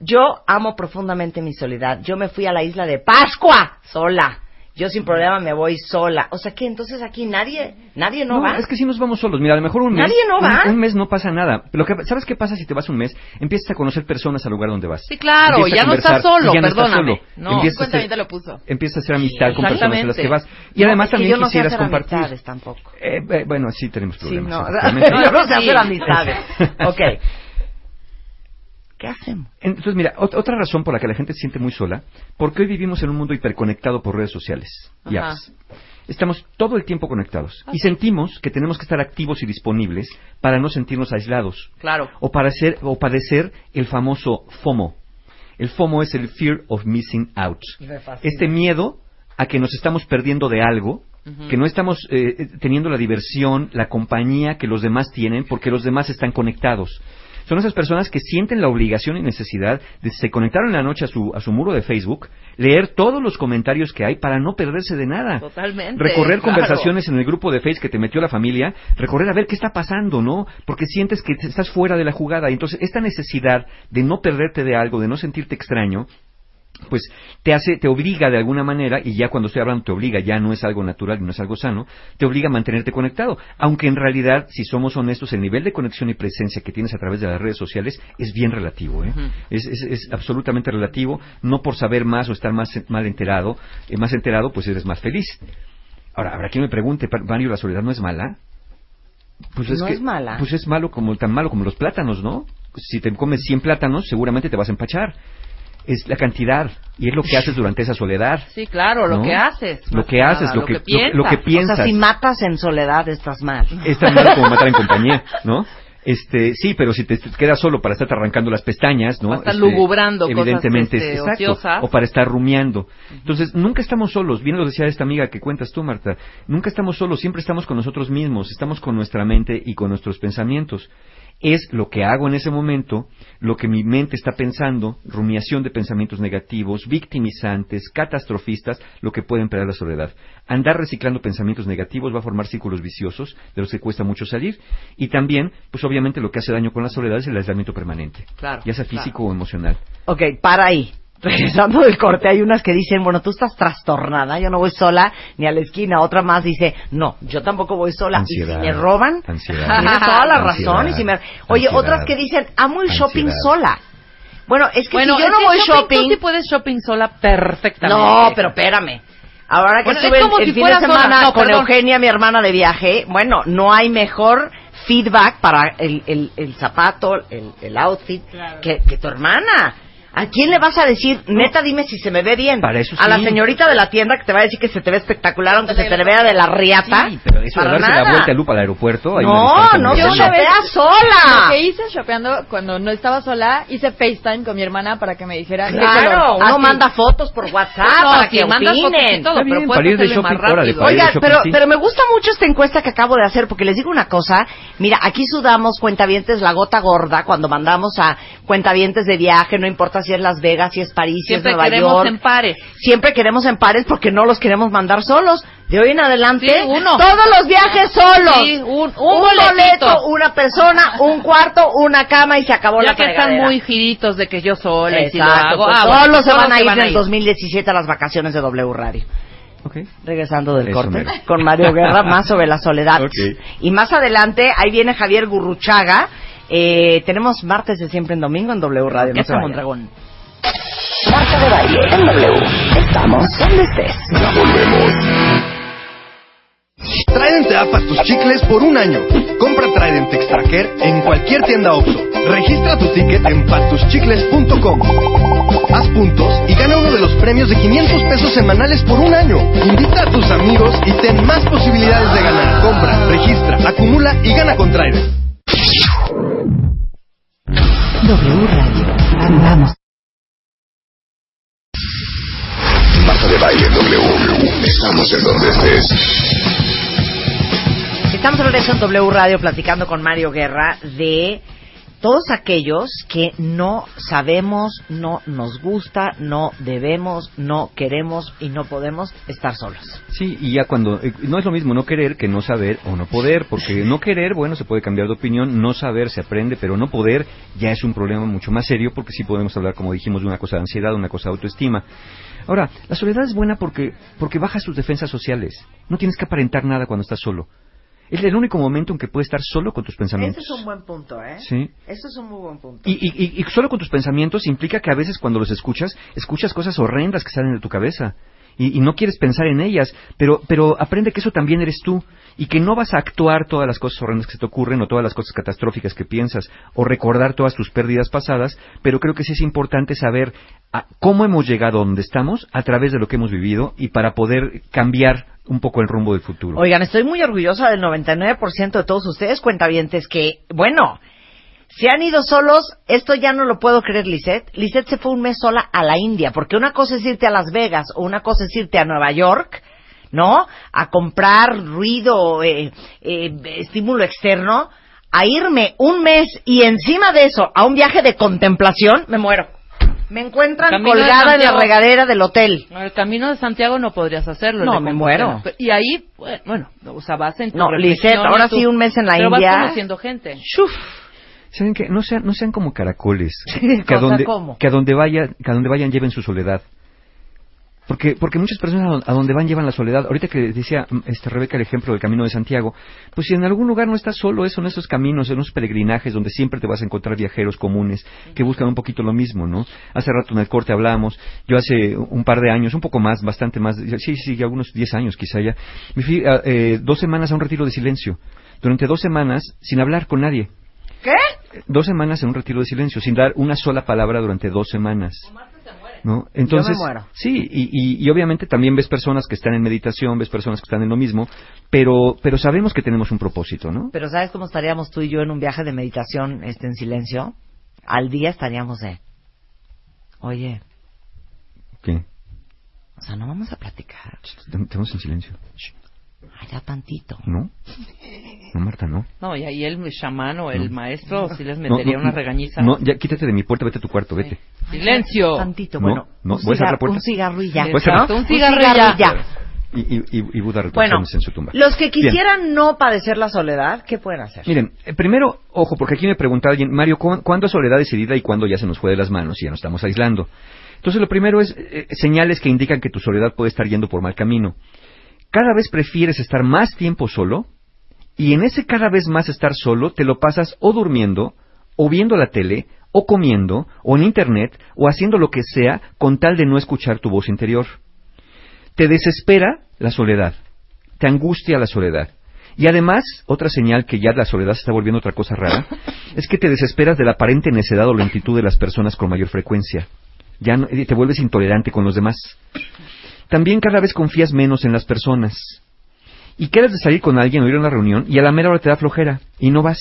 Yo amo profundamente mi soledad. Yo me fui a la isla de Pascua sola. Yo sin problema me voy sola. O sea que entonces aquí nadie, nadie no, No, va. es que si nos vamos solos. Mira, a lo mejor un mes. Nadie no va. Un, un mes no pasa nada. Lo que, ¿Sabes qué pasa si te vas un mes? Empiezas a conocer personas al lugar donde vas. Sí, claro, ya no estás solo, ya no estás perdóname. solo. No, Empiezas a cuenta hacer- lo puso. Empiezas a hacer amistad con personas a las que vas. Y No, además es que también yo no sé quisieras hacer compartir. amistades tampoco. Eh, eh, bueno, sí tenemos Sí, problemas. no, efectivamente. yo no sé Sí. hacer amistades. Ok. ¿Qué hacemos? Entonces, mira, ot- otra razón por la que la gente se siente muy sola, porque hoy vivimos en un mundo hiperconectado por redes sociales y Ajá. apps. Estamos todo el tiempo conectados y sentimos que tenemos que estar activos y disponibles para no sentirnos aislados Claro. o, para ser- o padecer el famoso FOMO. El FOMO es el Fear of Missing Out. Este miedo a que nos estamos perdiendo de algo, que no estamos eh, eh, teniendo la diversión, la compañía que los demás tienen, porque los demás están conectados. Son esas personas que sienten la obligación y necesidad de se conectaron en la noche a su, a su muro de Facebook, leer todos los comentarios que hay para no perderse de nada. Totalmente. Recorrer claro. conversaciones en el grupo de Facebook que te metió la familia, recorrer a ver qué está pasando, ¿no? Porque sientes que estás fuera de la jugada. Y entonces, esta necesidad de no perderte de algo, de no sentirte extraño, pues te hace, te obliga de alguna manera, y ya cuando estoy hablando te obliga, ya no es algo natural, no es algo sano, te obliga a mantenerte conectado. Aunque en realidad, si somos honestos, el nivel de conexión y presencia que tienes a través de las redes sociales es bien relativo, ¿eh? es, es- es absolutamente relativo, no por saber más o estar más mal enterado, eh, más enterado, pues eres más feliz. Ahora, habrá quien me pregunte, "Pa- Mario, ¿la soledad no es mala? Pues No que, es mala. Pues es malo como tan malo como los plátanos, ¿no? Si te comes 100 plátanos, seguramente te vas a empachar. Es la cantidad y es lo que haces durante esa soledad. Sí, claro, lo que haces. Lo que nada, haces, lo que- lo- piensas. lo que piensas. O sea, si matas en soledad, estás mal. Es tan malo como matar en compañía, ¿no? Este, sí, pero si te te quedas solo para estarte arrancando las pestañas, ¿no? Para estar Este, lugubrando cosas, evidentemente, este, es- exacto, ociosas. o para estar rumiando. Entonces, nunca estamos solos. Bien lo decía esta amiga que cuentas tú, Marta. Nunca estamos solos, siempre estamos con nosotros mismos, estamos con nuestra mente y con nuestros pensamientos. Es lo que hago en ese momento, lo que mi mente está pensando, rumiación de pensamientos negativos, victimizantes, catastrofistas, lo que puede empeorar la soledad. Andar reciclando pensamientos negativos va a formar círculos viciosos de los que cuesta mucho salir. Y también, pues obviamente lo que hace daño con la soledad es el aislamiento permanente, Claro, ya sea físico o emocional. Ok, para ahí. Regresando del corte, hay unas que dicen, bueno, tú estás trastornada, yo no voy sola ni a la esquina. Otra más dice, no, yo tampoco voy sola. Ansiedad, y si me roban, ansiedad, tienes toda la ansiedad, razón. Y si me... Oye, ansiedad, otras que dicen, amo el shopping sola. Bueno, es que Bueno, si yo no voy shopping, shopping... Tú sí puedes shopping sola perfectamente. No, pero espérame. Ahora que Bueno, es estuve el- como el, si fin de semana No, con perdón. Eugenia, mi hermana de viaje, bueno, no hay mejor feedback para el, el, el zapato, el, el outfit, que, que tu hermana. ¿A quién le vas a decir, neta, dime si se me ve bien? Para eso A la señorita de la tienda que te va a decir que se te ve espectacular, aunque se te vea de la riata. Sí, pero eso de Para darse la nada. vuelta de lupa al aeropuerto... hay una No, distancia no muy se grande. shopea Lo sola. que hice shopeando cuando no estaba sola, hice FaceTime con mi hermana para que me dijera qué Claro, color. uno Así. manda fotos por WhatsApp No, para sí, que mandas fotos y opinen. todo, Está pero bien, puedes para ir de hacerle más shopping, órale, rápido. para ir de Oigan, shopping, pero, sí. pero me gusta mucho esta encuesta que acabo de hacer porque les digo una cosa. Mira, aquí sudamos cuentavientes la gota gorda cuando mandamos a cuentavientes de viaje, no importa si es Las Vegas, si es París, si Siempre es Nueva queremos York. en pares. Siempre queremos en pares porque no los queremos mandar solos. De hoy en adelante, Sí, uno. todos los viajes solos. Sí, un, un boleto, una persona, un cuarto, una cama y se acabó Ya la que están muy giritos de que yo sola y si lo hago. pues ah, todos bueno, se van a ir van en el 2017 a las vacaciones de W Radio. Regresando del Eso corte mero. con Mario Guerra, más sobre la soledad. Y más adelante, ahí viene Javier Gurruchaga. Eh, tenemos martes de siempre en domingo en W Radio. No se. Mondragón. Marta de baile en W. Estamos donde estés. Ya volvemos. Trident te da para tus chicles por un año. Compra Trident Extra Care en cualquier tienda OXXO. Registra tu ticket en patuschicles.com. Haz puntos y gana uno de los premios de 500 pesos semanales por un año. Invita a tus amigos y ten más posibilidades de ganar. Compra, registra, acumula y gana con Trident. W Radio. Vamos. Marta de baile en W. Estamos en donde estés. Estamos de regreso en W Radio platicando con Mario Guerra de todos aquellos que no sabemos, no nos gusta, no debemos, no queremos y no podemos estar solos. Sí, y ya cuando... eh, no es lo mismo no querer que no saber o no poder, porque no querer, bueno, se puede cambiar de opinión, no saber se aprende, pero no poder ya es un problema mucho más serio, porque sí podemos hablar, como dijimos, de una cosa de ansiedad, una cosa de autoestima. Ahora, la soledad es buena porque, porque baja sus defensas sociales. No tienes que aparentar nada cuando estás solo. Es el único momento en que puedes estar solo con tus pensamientos. Ese es un buen punto, ¿eh? Sí. Eso es un muy buen punto. Y, y- y- solo con tus pensamientos implica que a veces cuando los escuchas, escuchas cosas horrendas que salen de tu cabeza. Y, y no quieres pensar en ellas, pero, pero aprende que eso también eres tú. Y que no vas a actuar todas las cosas horrendas que se te ocurren o todas las cosas catastróficas que piensas o recordar todas tus pérdidas pasadas, pero creo que sí es importante saber cómo hemos llegado a donde estamos a través de lo que hemos vivido y para poder cambiar un poco el rumbo del futuro. Oigan, estoy muy orgullosa del 99% de todos ustedes cuentavientes que, bueno, se han ido solos, esto ya no lo puedo creer, Lisette. Lisette se fue un mes sola a la India, porque una cosa es irte a Las Vegas o una cosa es irte a Nueva York, ¿no? A comprar ruido, eh, eh, estímulo externo, a irme un mes y encima de eso a un viaje de contemplación, me muero. Me encuentran Camino colgada en la regadera del hotel. El camino de Santiago no podrías hacerlo. No, me muero. Y ahí, bueno, o sea, vas en tu No, Lisette, ahora tu- sí un mes en la pero India. vas conociendo gente. Shuf. ¿Saben qué? No sean, no sean como caracoles. que, a donde, ¿cómo? que a donde vaya, que a donde vayan lleven su soledad. Porque, porque muchas personas a don- a donde van llevan la soledad. Ahorita que decía mm, este, Rebeca el ejemplo del Camino de Santiago, pues si en algún lugar no estás solo, eso en esos caminos, en esos peregrinajes donde siempre te vas a encontrar viajeros comunes que buscan un poquito lo mismo, ¿no? Hace rato en el corte hablamos, yo hace un par de años, un poco más, bastante más, sí, sí, algunos 10 años quizá ya, me fui eh, dos semanas a un retiro de silencio. Durante dos semanas sin hablar con nadie. ¿Qué? Dos semanas en un retiro de silencio, sin dar una sola palabra durante dos semanas. ¿No? Entonces, Yo me muero. sí, y, y- y obviamente también ves personas que están en meditación, ves personas que están en lo mismo, pero, pero sabemos que tenemos un propósito, ¿no? Pero ¿sabes cómo estaríamos tú y yo en un viaje de meditación este, en silencio? Al día estaríamos de... Oye, ¿Qué? o sea, no vamos a platicar. Estamos en silencio. Allá tantito. ¿No? No, Marta, no. No, y ahí el chamán o el No. maestro sí les metería no, una regañiza. No, ya quítate de mi puerta, vete a tu cuarto, vete. Silencio. Tantito, No, bueno. no, un, voy a cerrar la cigarro, puerta. un cigarro y ya. Voy a cerrar- ¿no? Un cigarro y ya. Y, y, y, Buda Bueno, en su tumba. los que Bien. quisieran no padecer la soledad, ¿qué pueden hacer? Miren, eh, primero, ojo, porque aquí me preguntaba alguien, Mario, ¿cu- ¿cuándo es soledad decidida y cuándo ya se nos fue de las manos y ya nos estamos aislando? Entonces, lo primero es eh, señales que indican que tu soledad puede estar yendo por mal camino. Cada vez prefieres estar más tiempo solo y en ese cada vez más estar solo te lo pasas o durmiendo, o viendo la tele, o comiendo, o en internet, o haciendo lo que sea con tal de no escuchar tu voz interior. Te desespera la soledad, te angustia la soledad. Y además, otra señal que ya la soledad se está volviendo otra cosa rara, es que te desesperas de la aparente necedad o lentitud de las personas con mayor frecuencia. Ya no- te vuelves intolerante con los demás. También cada vez confías menos en las personas. Y quieres de salir con alguien o ir a una reunión y a la mera hora te da flojera y no vas.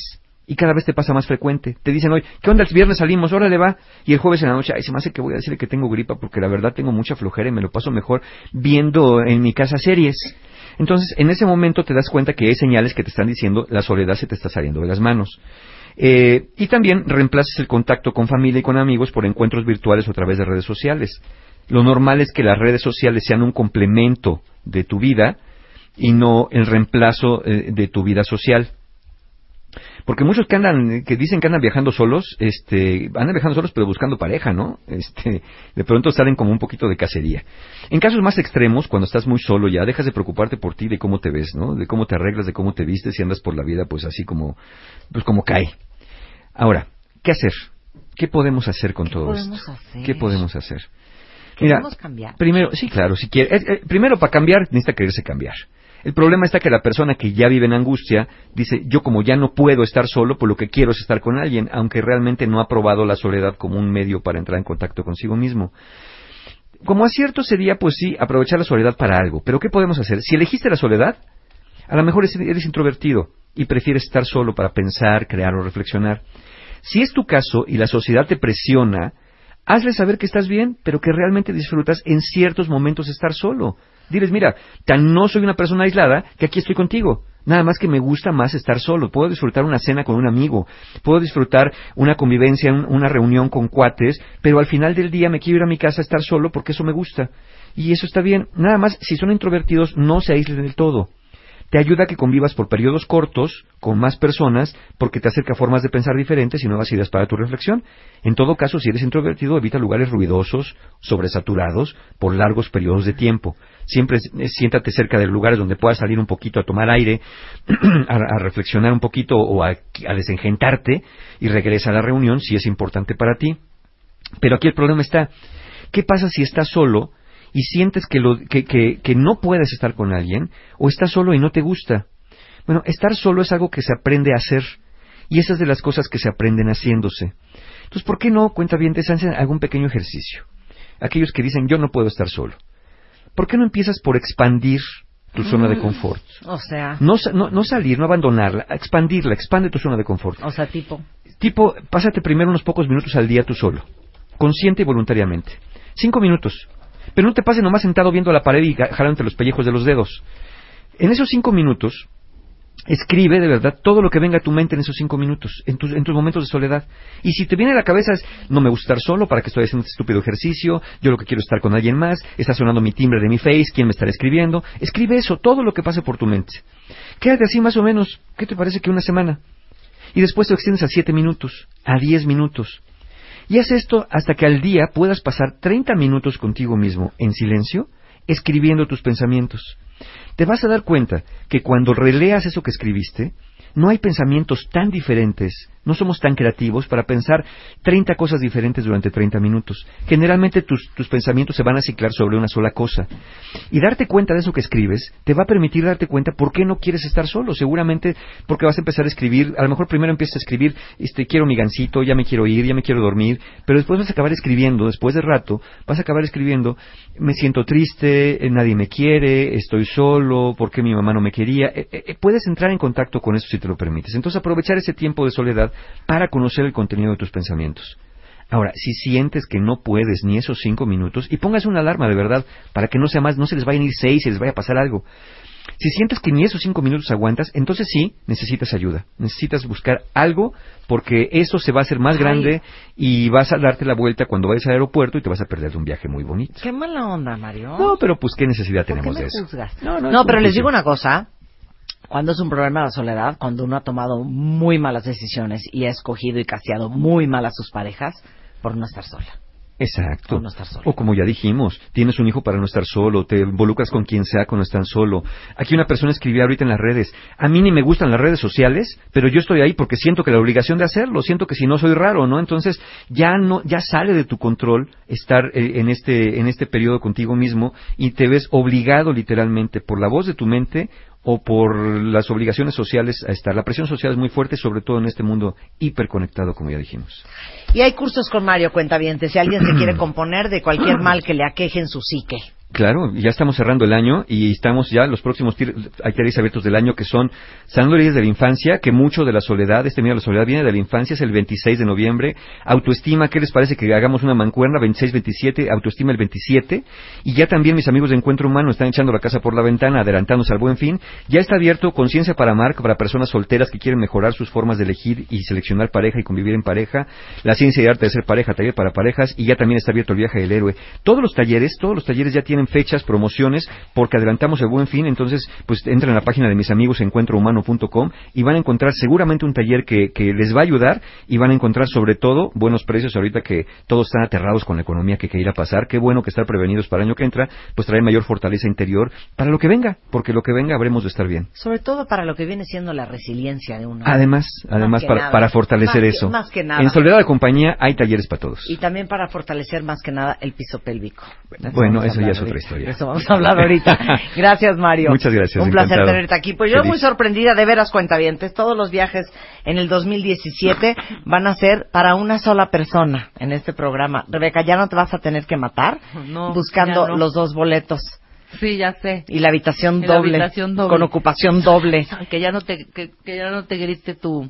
Y cada vez te pasa más frecuente. Te dicen hoy, ¿qué onda? El viernes salimos, órale va. Y el jueves en la noche, ay, se me hace que voy a decirle que tengo gripa porque la verdad tengo mucha flojera y me lo paso mejor viendo en mi casa series. Entonces, en ese momento te das cuenta que hay señales que te están diciendo la soledad se te está saliendo de las manos. Eh, y también reemplaces el contacto con familia y con amigos por encuentros virtuales o a través de redes sociales. Lo normal es que las redes sociales sean un complemento de tu vida y no el reemplazo eh, de tu vida social. Porque muchos que andan, que dicen que andan viajando solos, este, andan viajando solos pero buscando pareja, ¿no? Este, de pronto salen como un poquito de cacería. En casos más extremos, cuando estás muy solo ya, dejas de preocuparte por ti, de cómo te ves, ¿no? De cómo te arreglas, de cómo te vistes y andas por la vida, pues así como, pues como cae. Ahora, ¿qué hacer? ¿Qué podemos hacer con todo podemos esto? hacer? ¿Qué podemos hacer? ¿Queremos cambiar? Primero, sí, claro, si quiere, eh, eh, primero para cambiar necesita quererse cambiar. El problema está que la persona que ya vive en angustia dice, yo como ya no puedo estar solo, pues lo que quiero es estar con alguien, aunque realmente no ha probado la soledad como un medio para entrar en contacto consigo mismo. Como acierto sería, pues sí, aprovechar la soledad para algo. Pero ¿qué podemos hacer? Si elegiste la soledad, a lo mejor es- eres introvertido y prefieres estar solo para pensar, crear o reflexionar. Si es tu caso y la sociedad te presiona, hazle saber que estás bien, pero que realmente disfrutas en ciertos momentos estar solo. Diles, mira, tan no soy una persona aislada que aquí estoy contigo. Nada más que me gusta más estar solo. Puedo disfrutar una cena con un amigo, puedo disfrutar una convivencia, un- una reunión con cuates, pero al final del día me quiero ir a mi casa a estar solo porque eso me gusta. Y eso está bien. Nada más, si son introvertidos, no se aíslen del todo te ayuda a que convivas por periodos cortos con más personas porque te acerca a formas de pensar diferentes y nuevas ideas para tu reflexión. En todo caso, si eres introvertido, evita lugares ruidosos, sobresaturados, por largos periodos de tiempo. Siempre eh, siéntate cerca de lugares donde puedas salir un poquito a tomar aire, a, reflexionar un poquito o a, a desengentarte y regresa a la reunión si es importante para ti. Pero aquí el problema está, ¿qué pasa si estás solo y sientes que, lo, que, que, que no puedes estar con alguien o estás solo y no te gusta? Bueno, estar solo es algo que se aprende a hacer y esas de las cosas que se aprenden haciéndose. Entonces, ¿por qué no, cuenta bien, te hacen algún pequeño ejercicio? Aquellos que dicen, yo no puedo estar solo. ¿Por qué no empiezas por expandir tu zona de Mm. confort? O sea, no, no salir, no abandonarla, expandirla, expande tu zona de confort. o sea, tipo, Tipo, pásate primero unos pocos minutos al día tú solo, consciente y voluntariamente. Cinco minutos. Pero no te pases nomás sentado viendo la pared y ja- jalándote los pellejos de los dedos. En esos cinco minutos, escribe de verdad todo lo que venga a tu mente en esos cinco minutos, en tus, en tus momentos de soledad. Y si te viene a la cabeza es, no me gusta estar solo, ¿para que estoy haciendo este estúpido ejercicio? Yo lo que quiero es estar con alguien más, está sonando mi timbre de mi face, ¿quién me estará escribiendo? Escribe eso, todo lo que pase por tu mente. Quédate así más o menos, ¿qué te parece que una semana? y después lo extiendes a 7 minutos, a 10 minutos. Y haz esto hasta que al día puedas pasar 30 minutos contigo mismo, en silencio, escribiendo tus pensamientos. Te vas a dar cuenta que cuando releas eso que escribiste, no hay pensamientos tan diferentes, no somos tan creativos para pensar 30 cosas diferentes durante 30 minutos. Generalmente tus, tus pensamientos se van a ciclar sobre una sola cosa. Y darte cuenta de eso que escribes te va a permitir darte cuenta por qué no quieres estar solo. Seguramente porque vas a empezar a escribir, a lo mejor primero empiezas a escribir, este, quiero mi gancito, ya me quiero ir, ya me quiero dormir, pero después vas a acabar escribiendo, después de rato, vas a acabar escribiendo, me siento triste, eh, nadie me quiere, estoy solo, ¿por qué mi mamá no me quería? Eh, eh, puedes entrar en contacto con eso si te lo permites. Entonces aprovechar ese tiempo de soledad para conocer el contenido de tus pensamientos. Ahora, si sientes que no puedes ni esos cinco minutos, y pongas una alarma de verdad, para que no sea más, no se les vayan a ir seis, se les vaya a pasar algo. Si sientes que ni esos cinco minutos aguantas, entonces sí, necesitas ayuda. Necesitas buscar algo, porque eso se va a hacer más Ay. grande y vas a darte la vuelta cuando vayas al aeropuerto y te vas a perder de un viaje muy bonito. Qué mala onda, Mario. No, pero pues qué necesidad ¿Por qué tenemos me de eso. juzgas? No, no, No, pero les digo una cosa. Cuando es un problema la soledad, cuando uno ha tomado muy malas decisiones y ha escogido y caseado muy mal a sus parejas por no estar sola. Exacto. O no estar solo. O como ya dijimos, tienes un hijo para no estar solo, te involucras con quien sea cuando están solo. Aquí una persona escribía ahorita en las redes, a mí ni me gustan las redes sociales, pero yo estoy ahí porque siento que la obligación de hacerlo, siento que si no soy raro, ¿no? Entonces ya no, ya sale de tu control estar eh, en este, en este periodo contigo mismo y te ves obligado literalmente por la voz de tu mente o por las obligaciones sociales a estar. La presión social es muy fuerte, sobre todo en este mundo hiperconectado, como ya dijimos. Y hay cursos con Mario Cuentaviente, si alguien se quiere componer de cualquier mal que le aqueje en su psique. Claro, ya estamos cerrando el año y estamos ya los próximos talleres abiertos del año que son sanando heridas de la infancia, que mucho de la soledad, este miedo a la soledad viene de la infancia, es el 26 de noviembre. Autoestima, ¿qué les parece que hagamos una mancuerna 26-27, autoestima el 27? Y ya también mis amigos de Encuentro Humano están echando la casa por la ventana, adelantándose al buen fin. Ya está abierto Conciencia para Amar, para personas solteras que quieren mejorar sus formas de elegir y seleccionar pareja y convivir en pareja. La ciencia y arte de ser pareja, taller para parejas. Y ya también está abierto el viaje del héroe. Todos los talleres, todos los talleres ya tienen fechas, promociones, porque adelantamos el buen fin. Entonces, pues entren a la página de mis amigos encuentrohumano.com y van a encontrar seguramente un taller que, que les va a ayudar y van a encontrar sobre todo buenos precios ahorita que todos están aterrados con la economía que, que a pasar. Qué bueno que estar prevenidos para el año que entra, pues trae mayor fortaleza interior para lo que venga, porque lo que venga habremos de estar bien. Sobre todo para lo que viene siendo la resiliencia de uno. Además, Más además para, nada. para fortalecer Más que- eso. más que nada. En Soledad de Compañía hay talleres para todos. Y también para fortalecer más que nada el piso pélvico. Bueno, eso ya es otra ahorita. historia. De Eso vamos a hablar ahorita. Gracias, Mario. Muchas gracias, Un placer encantado. tenerte aquí. Pues yo Feliz. muy sorprendida, de veras, cuentavientes. Todos los viajes en el 2017 van a ser para una sola persona en este programa. Rebeca, ya no te vas a tener que matar No, buscando no. los dos boletos Sí, ya sé. y la habitación Y la doble, habitación doble. con ocupación doble. Que ya no te, que, que ya no te grite tu...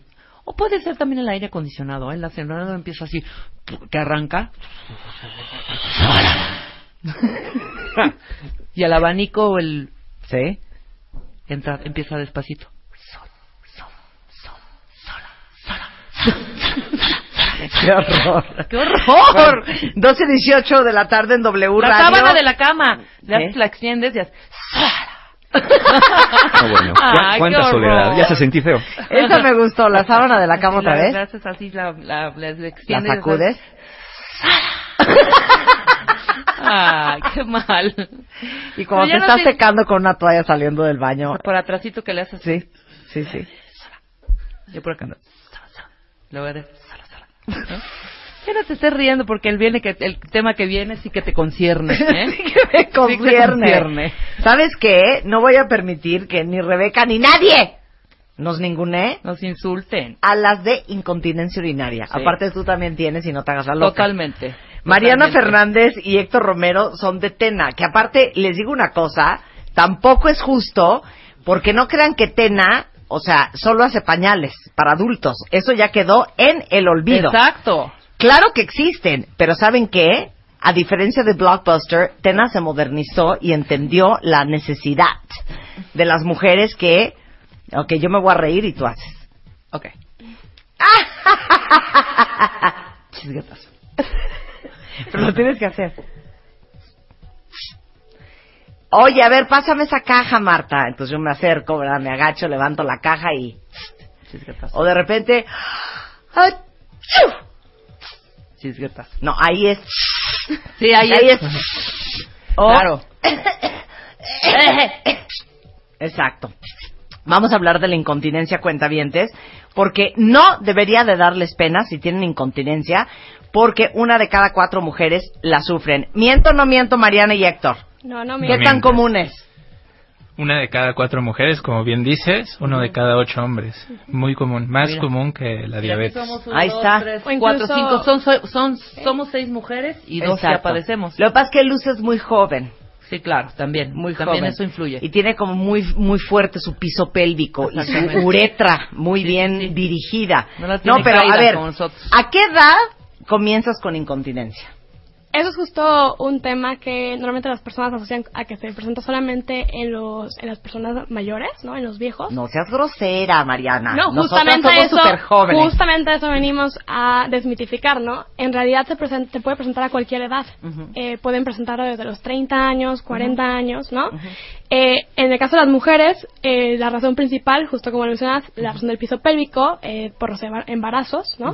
O puede ser también el aire acondicionado, ¿eh? El acondicionado empieza así, que arranca. y el abanico o el... ¿Sí? Entra, empieza despacito. ¡Qué horror! ¡Qué horror! 12.18 de la tarde en W La Radio. sábana de la cama. Haces- la extiendes y haces... Ah, bueno. ¿Cu- Ay, ¿Cuánta soledad? Ya se sentí feo. Esa me gustó, la sábana de la cama otra la- vez. Haces así, la, la, la La extiendes. sacudes. Ay, qué mal. Y cuando Pero te no estás secando con una toalla saliendo del baño. Por atrásito que le haces. Sí, sí, sí. Yo por acá. Luego de... ¿no? Ya no te estés riendo porque el, viene que, el tema que viene sí que te concierne. ¿eh? Sí que me concierne. concierne. ¿Sabes qué? No voy a permitir que ni Rebeca ni nadie nos ningune Nos insulten. a las de incontinencia urinaria. Sí. Aparte tú también tienes y no te hagas la loca. Totalmente. Mariana. Fernández y Héctor Romero son de Tena, que aparte les digo una cosa, tampoco es justo porque no crean que Tena, o sea, solo hace pañales para adultos. Eso ya quedó en el olvido. Exacto. Claro que existen, pero ¿saben qué? A diferencia de Blockbuster, Tena se modernizó y entendió la necesidad de las mujeres que, ok, yo me voy a reír y tú haces. Ok. Chisguetas. Pero lo tienes que hacer. Oye, a ver, pásame esa caja, Marta. Entonces yo me acerco, ¿verdad? Me agacho, levanto la caja y... O de repente. Chisguetas. no, ahí es, Sí, ahí, ahí es. es, o- Claro. Exacto. Vamos a hablar de la incontinencia cuentavientes, porque no debería de darles pena si tienen incontinencia, porque una de cada cuatro mujeres la sufren. ¿Miento o no miento, Mariana y Héctor? No, no ¿Qué miento. tan común es? Una de cada cuatro mujeres, como bien dices, uno de cada ocho hombres. Muy común, más Mira. común que la diabetes. somos uno, Ahí dos, está. tres, O cuatro, incluso- cinco. Son, son, son- somos seis mujeres y dos ya Exacto. padecemos. Lo que pasa es que Luz es muy joven. Sí, claro, también. Muy también joven. eso influye. Y tiene como muy muy fuerte su piso pélvico y Exactamente. su uretra muy bien dirigida. No la tiene pero a ver, como nosotros. ¿a qué edad comienzas con incontinencia? Eso es justo un tema que normalmente las personas asocian a que se presenta solamente en los en las personas mayores, ¿no? En los viejos. No seas grosera, Mariana. No, justamente somos eso, jóvenes. justamente eso venimos a desmitificar, ¿no? En realidad se, presenta, se puede presentar a cualquier edad. Eh, pueden presentarlo desde los 30 años, 40 años, ¿no? Eh, en el caso de las mujeres, eh, la razón principal, justo como lo mencionas, la razón del piso pélvico, eh, por los embarazos, ¿no?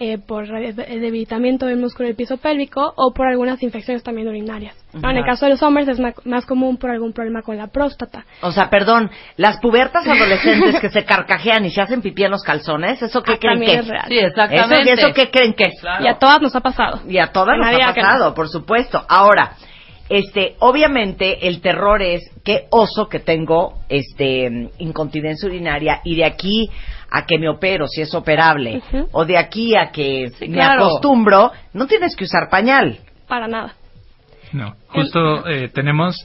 Eh, por debilitamiento del músculo del piso pélvico o por algunas infecciones también urinarias. ¿no? En el caso de los hombres es más común por algún problema con la próstata. O sea, perdón, las pubertas adolescentes que se carcajean y se hacen pipí en los calzones, ¿eso qué Ah, creen que es real. Sí, exactamente. ¿Eso, ¿Eso qué creen que es? Y a todas nos ha pasado. Y a todas nos ha no. pasado, por supuesto. Ahora, este, obviamente el terror es qué oso que tengo este incontinencia urinaria y de aquí a que me opero si es operable o de aquí a que me claro. acostumbro, no tienes que usar pañal. Para nada. No, justo eh, tenemos...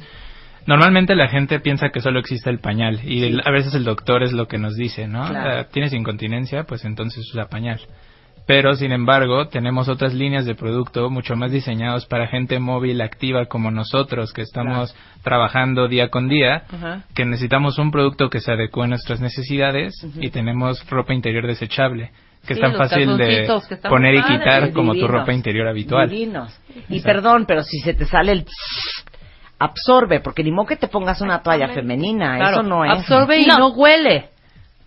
Normalmente la gente piensa que solo existe el pañal y el- a veces el doctor es lo que nos dice, ¿no? Claro. Eh, Tienes incontinencia, pues entonces usa pañal. Pero, sin embargo, tenemos otras líneas de producto mucho más diseñados para gente móvil, activa como nosotros, que estamos trabajando día con día, que necesitamos un producto que se adecue a nuestras necesidades y tenemos ropa interior desechable, que Sí, es tan fácil de poner y padres, quitar como tu ropa interior habitual. Divinos. Y Exacto. perdón, pero si se te sale el absorbe, porque ni modo que te pongas una toalla femenina, Claro, eso no es. absorbe y no, huele.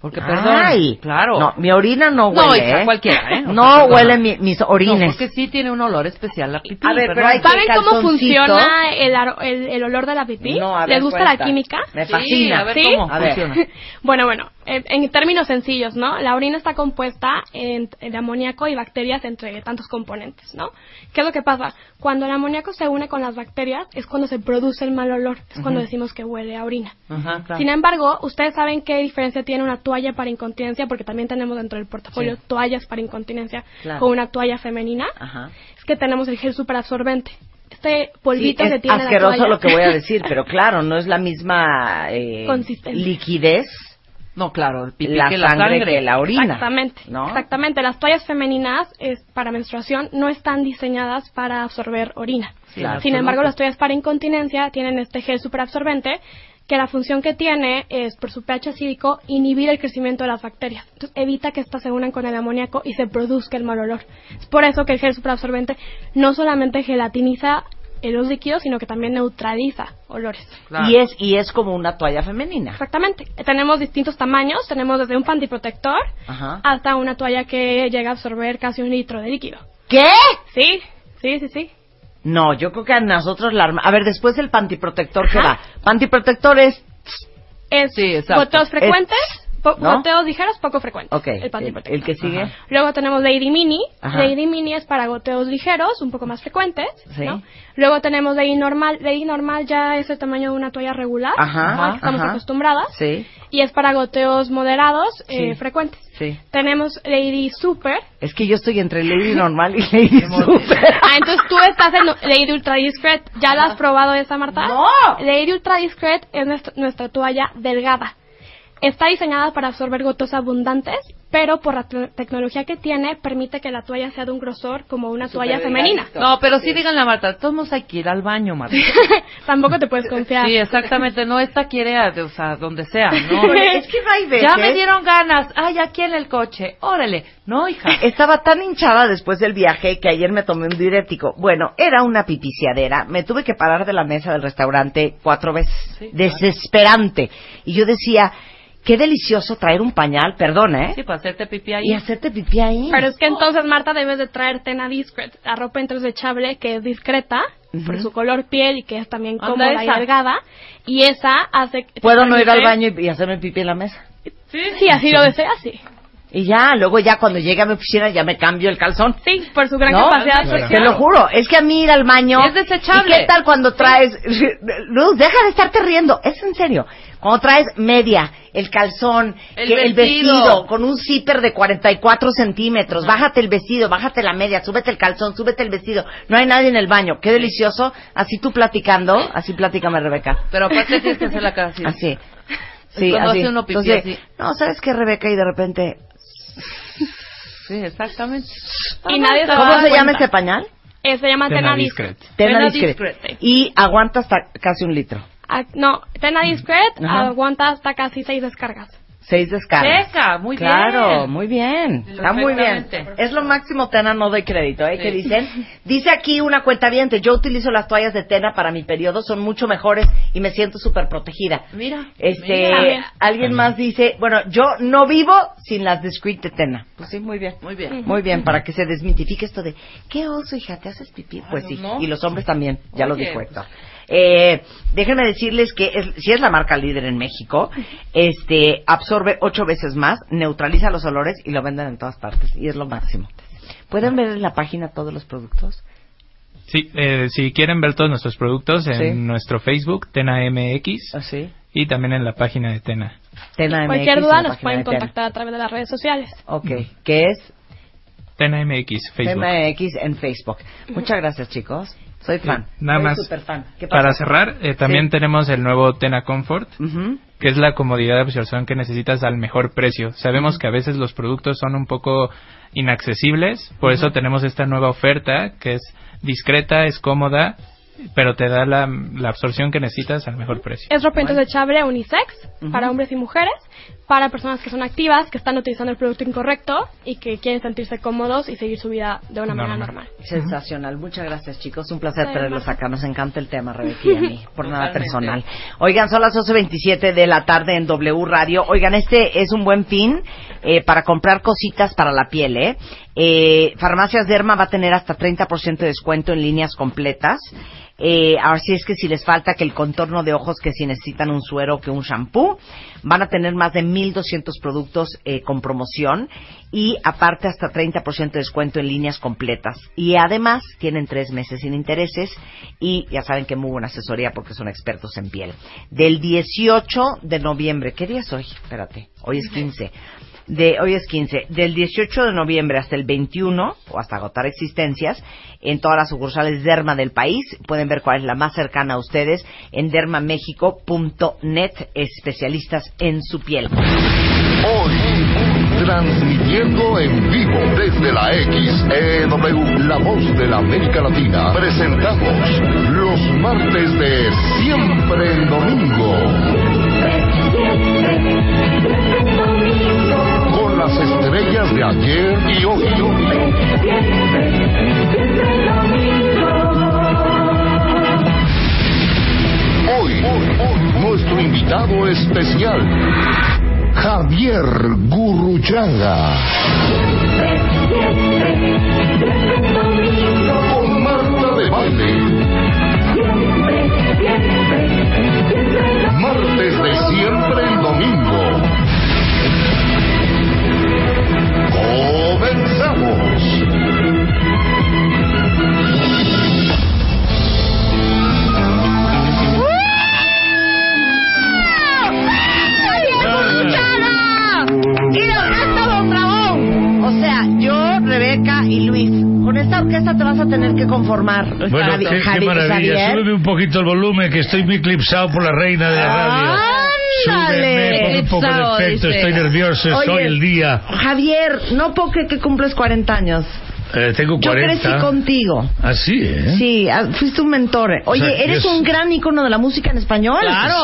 Porque, perdón, Ay, claro. No, mi orina no No, huele, hija, ¿eh? cualquiera, ¿eh? No perdona. huele mi- mis orines. No, porque sí tiene un olor especial la pipí. A ver, pero perdón. hay que- ¿Saben cómo funciona el, el, el olor de la pipí? No, a ¿Les ver, gusta cuenta. la química? Me Sí, fascina. a ver ¿Sí? cómo A ver. funciona. bueno, bueno, en, en términos sencillos, ¿no? La orina está compuesta en- de amoníaco y bacterias entre tantos componentes, ¿no? ¿Qué es lo que pasa? Cuando el amoníaco se une con las bacterias es cuando se produce el mal olor, es cuando decimos que huele a orina. Ajá, claro. Sin embargo, ustedes saben qué diferencia tiene una toalla para incontinencia, porque también tenemos dentro del portafolio Sí. toallas para incontinencia Claro. con una toalla femenina. Ajá. Es que tenemos el gel superabsorbente. Este polvito Sí, que es tiene la asqueroso lo que voy a decir, pero claro, no es la misma eh, liquidez. No, claro, el pipí la que la sangre sangre. que la orina. Exactamente, ¿no? exactamente. Las toallas femeninas es, para menstruación no están diseñadas para absorber orina. Sí, Claro. Sin embargo, las toallas para incontinencia tienen este gel superabsorbente que la función que tiene es, por su pH acídico, inhibir el crecimiento de las bacterias. Entonces, evita que éstas se unan con el amoníaco y se produzca el mal olor. Es por eso que el gel superabsorbente no solamente gelatiniza los líquidos, sino que también neutraliza olores. Y es y es como una toalla femenina. Exactamente. Tenemos distintos tamaños. Tenemos desde un pantiprotector Ajá. hasta una toalla que llega a absorber casi un litro de líquido. ¿Qué? Sí, sí, sí, sí. No, yo creo que a nosotros la arma- A ver, después del pantiprotector, ¿qué va? Pantiprotector es... Es exacto. goteos frecuentes, po- ¿no? goteos ligeros, poco frecuentes. Ok, El el, pantiprotector. el que sigue. Ajá. Luego tenemos Lady Mini. Ajá. Lady Mini es para goteos ligeros, un poco más frecuentes. Sí. ¿no? Luego tenemos Lady Normal. Lady Normal ya es el tamaño de una toalla regular, Ajá, que estamos ajá. acostumbradas. Sí, Y es para goteos moderados, eh, frecuentes. sí. Tenemos Lady Super. Es que yo estoy entre Lady Normal y Lady Super. Ah, entonces tú estás en Lady Ultra Discret. ¿Ya la has probado esa, Marta? No. Lady Ultra Discret es nuestra, nuestra toalla delgada. Está diseñada para absorber gotas abundantes, pero por la te- tecnología que tiene, permite que la toalla sea de un grosor como una toalla femenina. No, pero sí díganle a Marta, todos hay que ir al baño, Marta. Tampoco te puedes confiar. Sí, exactamente, no esta quiere, a- o sea, donde sea, es que no hay veces- Ya me dieron ganas, ay, aquí en el coche, órale, no, hija. Estaba tan hinchada después del viaje que ayer me tomé un diurético. Bueno, era una pipiciadera. Me tuve que parar de la mesa del restaurante cuatro veces. Sí, Desesperante. Y yo decía, qué delicioso traer un pañal, perdón, ¿eh? Sí, para hacerte pipí ahí. Y hacerte pipí ahí. Pero es que entonces, Marta, debes de traer Tena Discret, la ropa interdesechable que es discreta por su color piel y que es también cómoda y delgada. Y esa hace... te Puedo no ir al baño y, y hacerme pipí en la mesa. Sí, sí, así lo deseas, sí. Y ya, luego ya cuando llegue a mi oficina ya me cambio el calzón. Sí, por su gran ¿No? capacidad Te social. lo juro, es que a mí ir al baño... Es desechable. ¿Y qué tal cuando traes... Luz, deja de estarte riendo, es en serio. Cuando traes media, el calzón, El que- el vestido. con un zipper de 44 centímetros, bájate el vestido, bájate la media, súbete el calzón, súbete el vestido. No hay nadie en el baño, qué delicioso. Así tú platicando, así platícame, Rebeca. Pero aparte tienes que hacer la cara así. Así. Sí, cuando así. hace uno pipí Entonces, así. No, ¿sabes qué, Rebeca? Y de repente... Sí, exactamente. Y nadie se ¿Cómo se llama ese pañal? Eh, se llama Tena Tena Discret. Discret. Tena discret. Y aguanta hasta casi un litro. Ah, no, Tena Discret Ajá. aguanta hasta casi seis descargas. Seis descargas. Seca, muy bien. Claro, muy bien. Está muy bien. Es lo máximo Tena, no doy crédito, ¿eh? ¿Qué dicen? Dice aquí una cuenta yo utilizo las toallas de Tena para mi periodo, son mucho mejores y me siento súper protegida. Mira. Este, Mira. alguien más dice, bueno, yo no vivo sin las discreet de Tena. Pues sí, muy bien. Muy bien. Muy bien, para que se desmitifique esto de, ¿qué oso, hija? ¿Te haces pipí? Pues sí, no. y los hombres también, ya lo dijo pues. Eh, déjenme decirles que es- si es la marca líder en México, este absorbe ocho veces más, neutraliza los olores y lo venden en todas partes y es lo máximo. ¿Pueden ver en la página todos los productos? Sí, eh, si quieren ver todos nuestros productos en Sí. nuestro Facebook, Tena MX, y también en la página de Tena. Tena MX Cualquier duda nos pueden de Tena. contactar a través de las redes sociales. Ok, ¿qué es? Tena MX, Facebook. Tema X en Facebook. Muchas gracias, chicos. Soy fan. Sí, nada Soy más. súper fan. ¿Qué pasa? Para cerrar, eh, también Sí. tenemos el nuevo Tena Comfort, que es la comodidad de absorción que necesitas al mejor precio. Sabemos que a veces los productos son un poco inaccesibles, por eso tenemos esta nueva oferta que es discreta, es cómoda, pero te da la, la absorción que necesitas al mejor precio. Es ropa interdesechable unisex Ujú. para hombres y mujeres, para personas que son activas, que están utilizando el producto incorrecto y que quieren sentirse cómodos y seguir su vida de una manera normal. Sensacional. Muchas gracias, chicos. Un placer Sí, tenerlos acá. Nos encanta el tema, Rebeca y a mí, por nada personal. Oigan, son las 12.27 de la tarde en W Radio. Oigan, este es un buen fin eh, para comprar cositas para la piel, ¿eh? Eh, Farmacias Derma va a tener hasta 30% de descuento en líneas completas. Eh, así es que si les falta que el contorno de ojos, que si necesitan un suero, que un shampoo, van a tener más de 1.200 productos eh, con promoción y aparte hasta 30% de descuento en líneas completas. Y además tienen tres meses sin intereses y ya saben que muy buena asesoría porque son expertos en piel. Del 18 de noviembre, ¿qué día es hoy? Espérate, hoy es 15 de hoy es 15, del 18 de noviembre hasta el 21 o hasta agotar existencias en todas las sucursales Derma del país. Pueden ver cuál es la más cercana a ustedes en dermamexico.net, especialistas en su piel. Hoy, transmitiendo en vivo desde la XEW, la voz de la América Latina, presentamos los martes de Siempre en Domingo. Las estrellas de ayer y hoy. Hoy, nuestro invitado especial, Javier Gurruchaga. Con Marta de Baile. Martes de te vas a tener que conformar. Bueno, Javi- qué, maravilla. Javier. Súbeme un poquito el volumen, que estoy muy eclipsado por la reina de la radio. Súbeme, pon un poco de efecto, dice. estoy nervioso, Oye, estoy el día. Javier, no creer que cumples 40 años. Eh, tengo Yo 40. crecí contigo. Así, ¿eh? Sí, ah, fuiste un mentor. Oye, O sea, eres yo un gran ícono de la música en español.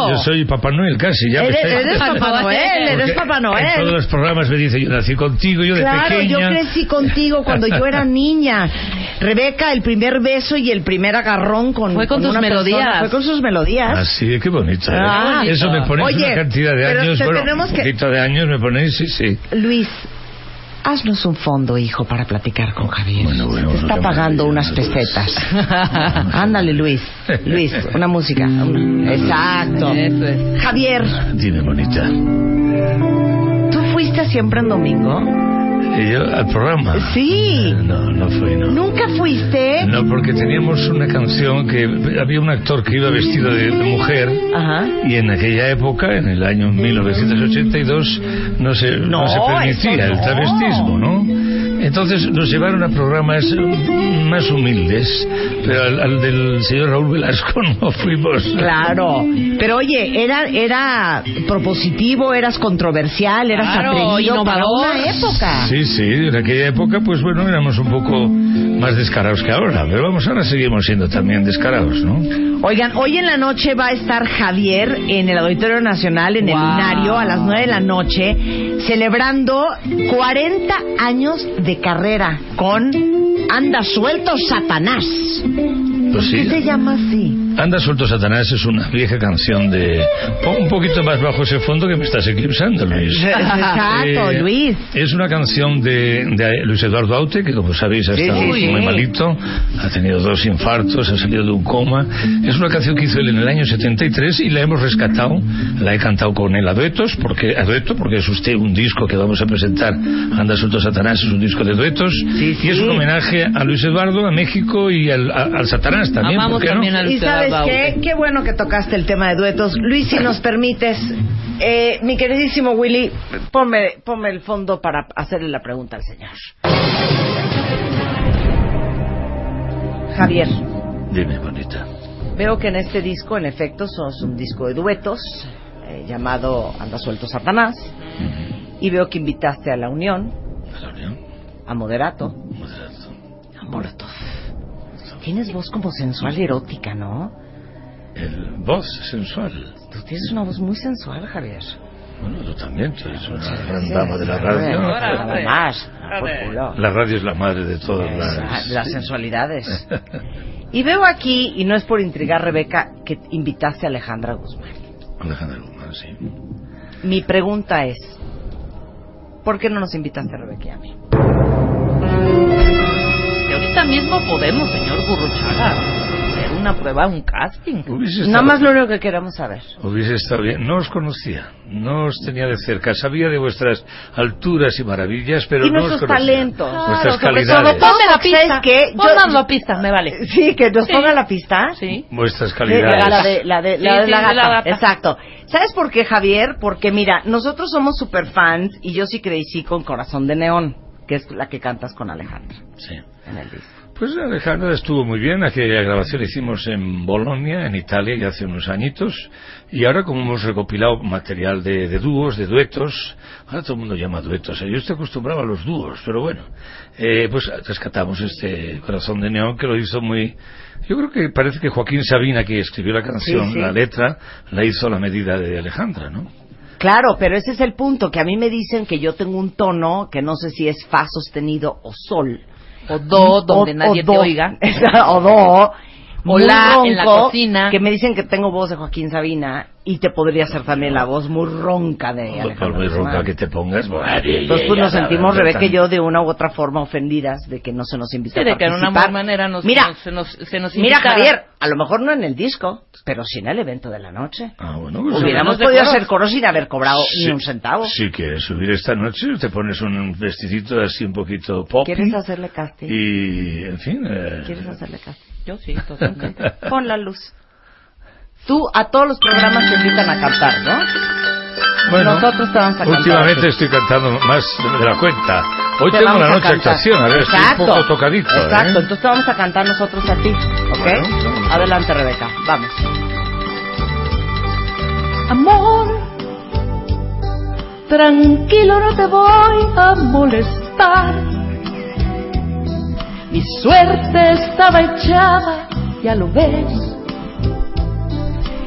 Yo soy Papá Noel casi, ya me Eres- estáis- eres Papá Noel, eres Porque Papá En todos Noel. los programas me dice, yo nací contigo, yo de Claro, pequeña. yo crecí contigo cuando yo era niña. Rebeca, el primer beso y el primer agarrón con, Fue con tus una persona, melodías. Fue con sus melodías. Así, qué bonito. ¿eh? Ah, Eso me ponéis Oye, una cantidad de pero años, te bueno, tenemos un que- poquito de años me ponéis, sí, sí. Luis, haznos un fondo, hijo, para platicar con Javier. Te está pagando unas pesetas. Ándale, Luis. Luis, una música. Una- Exacto. Javier, Dime, bonita. ¿tú fuiste siempre en domingo? ¿Y yo al programa? Sí. Eh, No, no fui, no. ¿Nunca fuiste? No, porque teníamos una canción que había un actor que iba vestido de, de mujer Ajá. y en aquella época, en el año 1982, no se, no, No, se permitía el travestismo, ¿no? Entonces nos llevaron a programas más humildes, pero al, al del señor Raúl Velasco no fuimos. Claro. Pero oye, era, era propositivo, eras controversial, eras Claro, atrevido para una época. Sí, sí, en aquella época, pues bueno, éramos un poco más descarados que ahora, pero vamos, ahora seguimos siendo también descarados, ¿no? Oigan, hoy en la noche va a estar Javier en el Auditorio Nacional, en el Wow. Linario, a las 9 de la noche, celebrando 40 años de carrera con Anda Suelto Satanás. Pues ¿Qué sí. se llama así? Anda suelto Satanás es una vieja canción de... Pon un poquito más bajo ese fondo que me estás eclipsando, Luis. Exacto, Eh, Luis. Es una canción de, de Luis Eduardo Aute, que como sabéis ha Sí, estado sí, sí. muy malito, ha tenido dos infartos, ha salido de un coma. Es una canción que hizo él en el año 73 y la hemos rescatado, la he cantado con él a duetos, porque, a dueto, porque es usted un disco que vamos a presentar, Anda suelto Satanás, es un disco de duetos, y es un homenaje a Luis Eduardo, a México y al, a- al Satanás también, Amamos ¿por qué no? también a Y sabes qué, qué bueno que tocaste el tema de duetos. Luis, si nos permites, eh, mi queridísimo Willy, ponme, ponme el fondo para hacerle la pregunta al señor. Javier, Dime, bonita. veo que en este disco, en efecto, sos un disco de duetos eh, llamado Anda Suelto Satanás. Y veo que invitaste a La Unión, a Moderato, a Molotov. Tienes voz como sensual y erótica, ¿no? El voz sensual. Tú tienes una voz muy sensual, Javier. Bueno, tú también, tú eres una gran dama de la radio. Nada más. por culo. La radio es la madre de todas Esa, las... de las sensualidades. Y veo aquí, y no es por intrigar, Rebeca, que invitaste a Alejandra Guzmán. Alejandra Guzmán, sí. Mi pregunta es, ¿por qué no nos invitaste a Rebeca y a mí? Ahorita mismo podemos, señor Burruchaga, hacer una prueba, un casting. Hubiese Nada estado- más lo único que queremos saber. Hubiese estado bien. No os conocía, no os tenía de cerca. Sabía de vuestras alturas y maravillas, pero y no os nuestros conocía. talentos. Vuestras sobre calidades. Ponme la ¿sabes pista. qué? Yo- Ponnos la pista, me vale. Sí, que nos Sí. ponga la pista. Sí. Vuestras Sí, calidades. la de la, de, la, Sí, de sí, la de gata. la gata. Exacto. ¿Sabes por qué, Javier? Porque mira, nosotros somos super fans y yo sí crecí con Corazón de Neón, que es la que cantas con Alejandra Sí. en el disco. Pues Alejandra estuvo muy bien. Aquella grabación la hicimos en Bolonia, en Italia, ya hace unos añitos. Y ahora, como hemos recopilado material de, de dúos, de duetos, ahora todo el mundo llama duetos. ¿eh? Yo estoy acostumbrado a los dúos, pero bueno, eh, pues rescatamos este Corazón de Neón que lo hizo muy. Yo creo que parece que Joaquín Sabina, que escribió la canción, Sí, sí. la letra, la hizo a la medida de Alejandra, ¿no? Claro, pero ese es el punto, que a mí me dicen que yo tengo un tono que no sé si es fa sostenido o sol. O do, donde nadie te do. oiga. o do. O en la cocina. Que me dicen que tengo voz de Joaquín Sabina y te podría ser también la voz muy ronca de Por Alejandra muy ronca que te pongas. Entonces pues nos sentimos, Rebeca y yo, de una u otra forma ofendidas de que no se nos invita Sí, a de que de una participar. manera nos, Mira, nos- se nos, se nos Mira, invitara. Javier, a lo mejor no en el disco, pero sí en el evento de la noche. Ah, bueno, pues Hubiéramos podido coros. hacer coros sin haber cobrado Sí. ni un centavo. Si quieres subir esta noche, te pones un vestidito así un poquito pop. ¿Quieres hacerle casting? Y, en fin. eh, ¿Quieres hacerle casting? Yo sí, totalmente. Pon la luz. Tú a todos los programas te invitan a cantar, ¿no? Bueno, Nosotros te vamos a cantar. Últimamente estoy cantando más de la cuenta. Hoy Te tengo vamos la a noche de actuación, a ver, estoy Exacto. un poco tocadito. ¿eh? Exacto, entonces te vamos a cantar nosotros a ti, ¿ok? Bueno. Adelante, Rebeca, vamos. Amor, tranquilo no te voy a molestar. Mi suerte estaba echada, ya lo ves.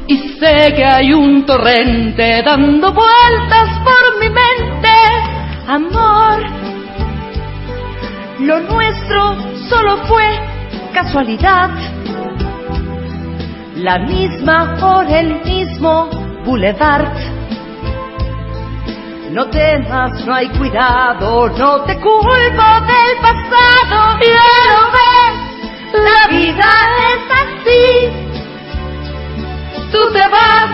Y sé que hay un torrente dando vueltas por mi mente. Amor, lo nuestro solo fue casualidad. La misma por el mismo boulevard. No temas, no hay cuidado, no te culpo del pasado. Ya lo ves, la vida es así. Tú te vas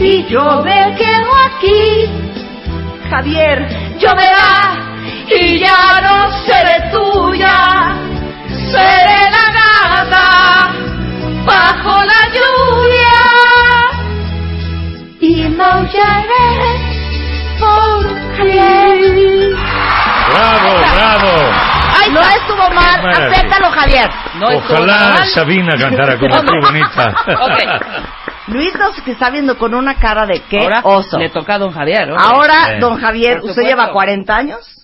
y yo me quedo aquí. Javier, yo me va y ya no seré tuya. Seré la gata bajo la lluvia y maullaré por Javier. Bravo, bravo. Ay, no estuvo mal, acéptalo Javier. No Ojalá mal. Sabina cantara como tú, bonita. Luis nos está viendo con una cara de qué Ahora oso. le toca a don Javier. hombre. Ahora, don Javier, Por ¿usted supuesto. lleva 40 años?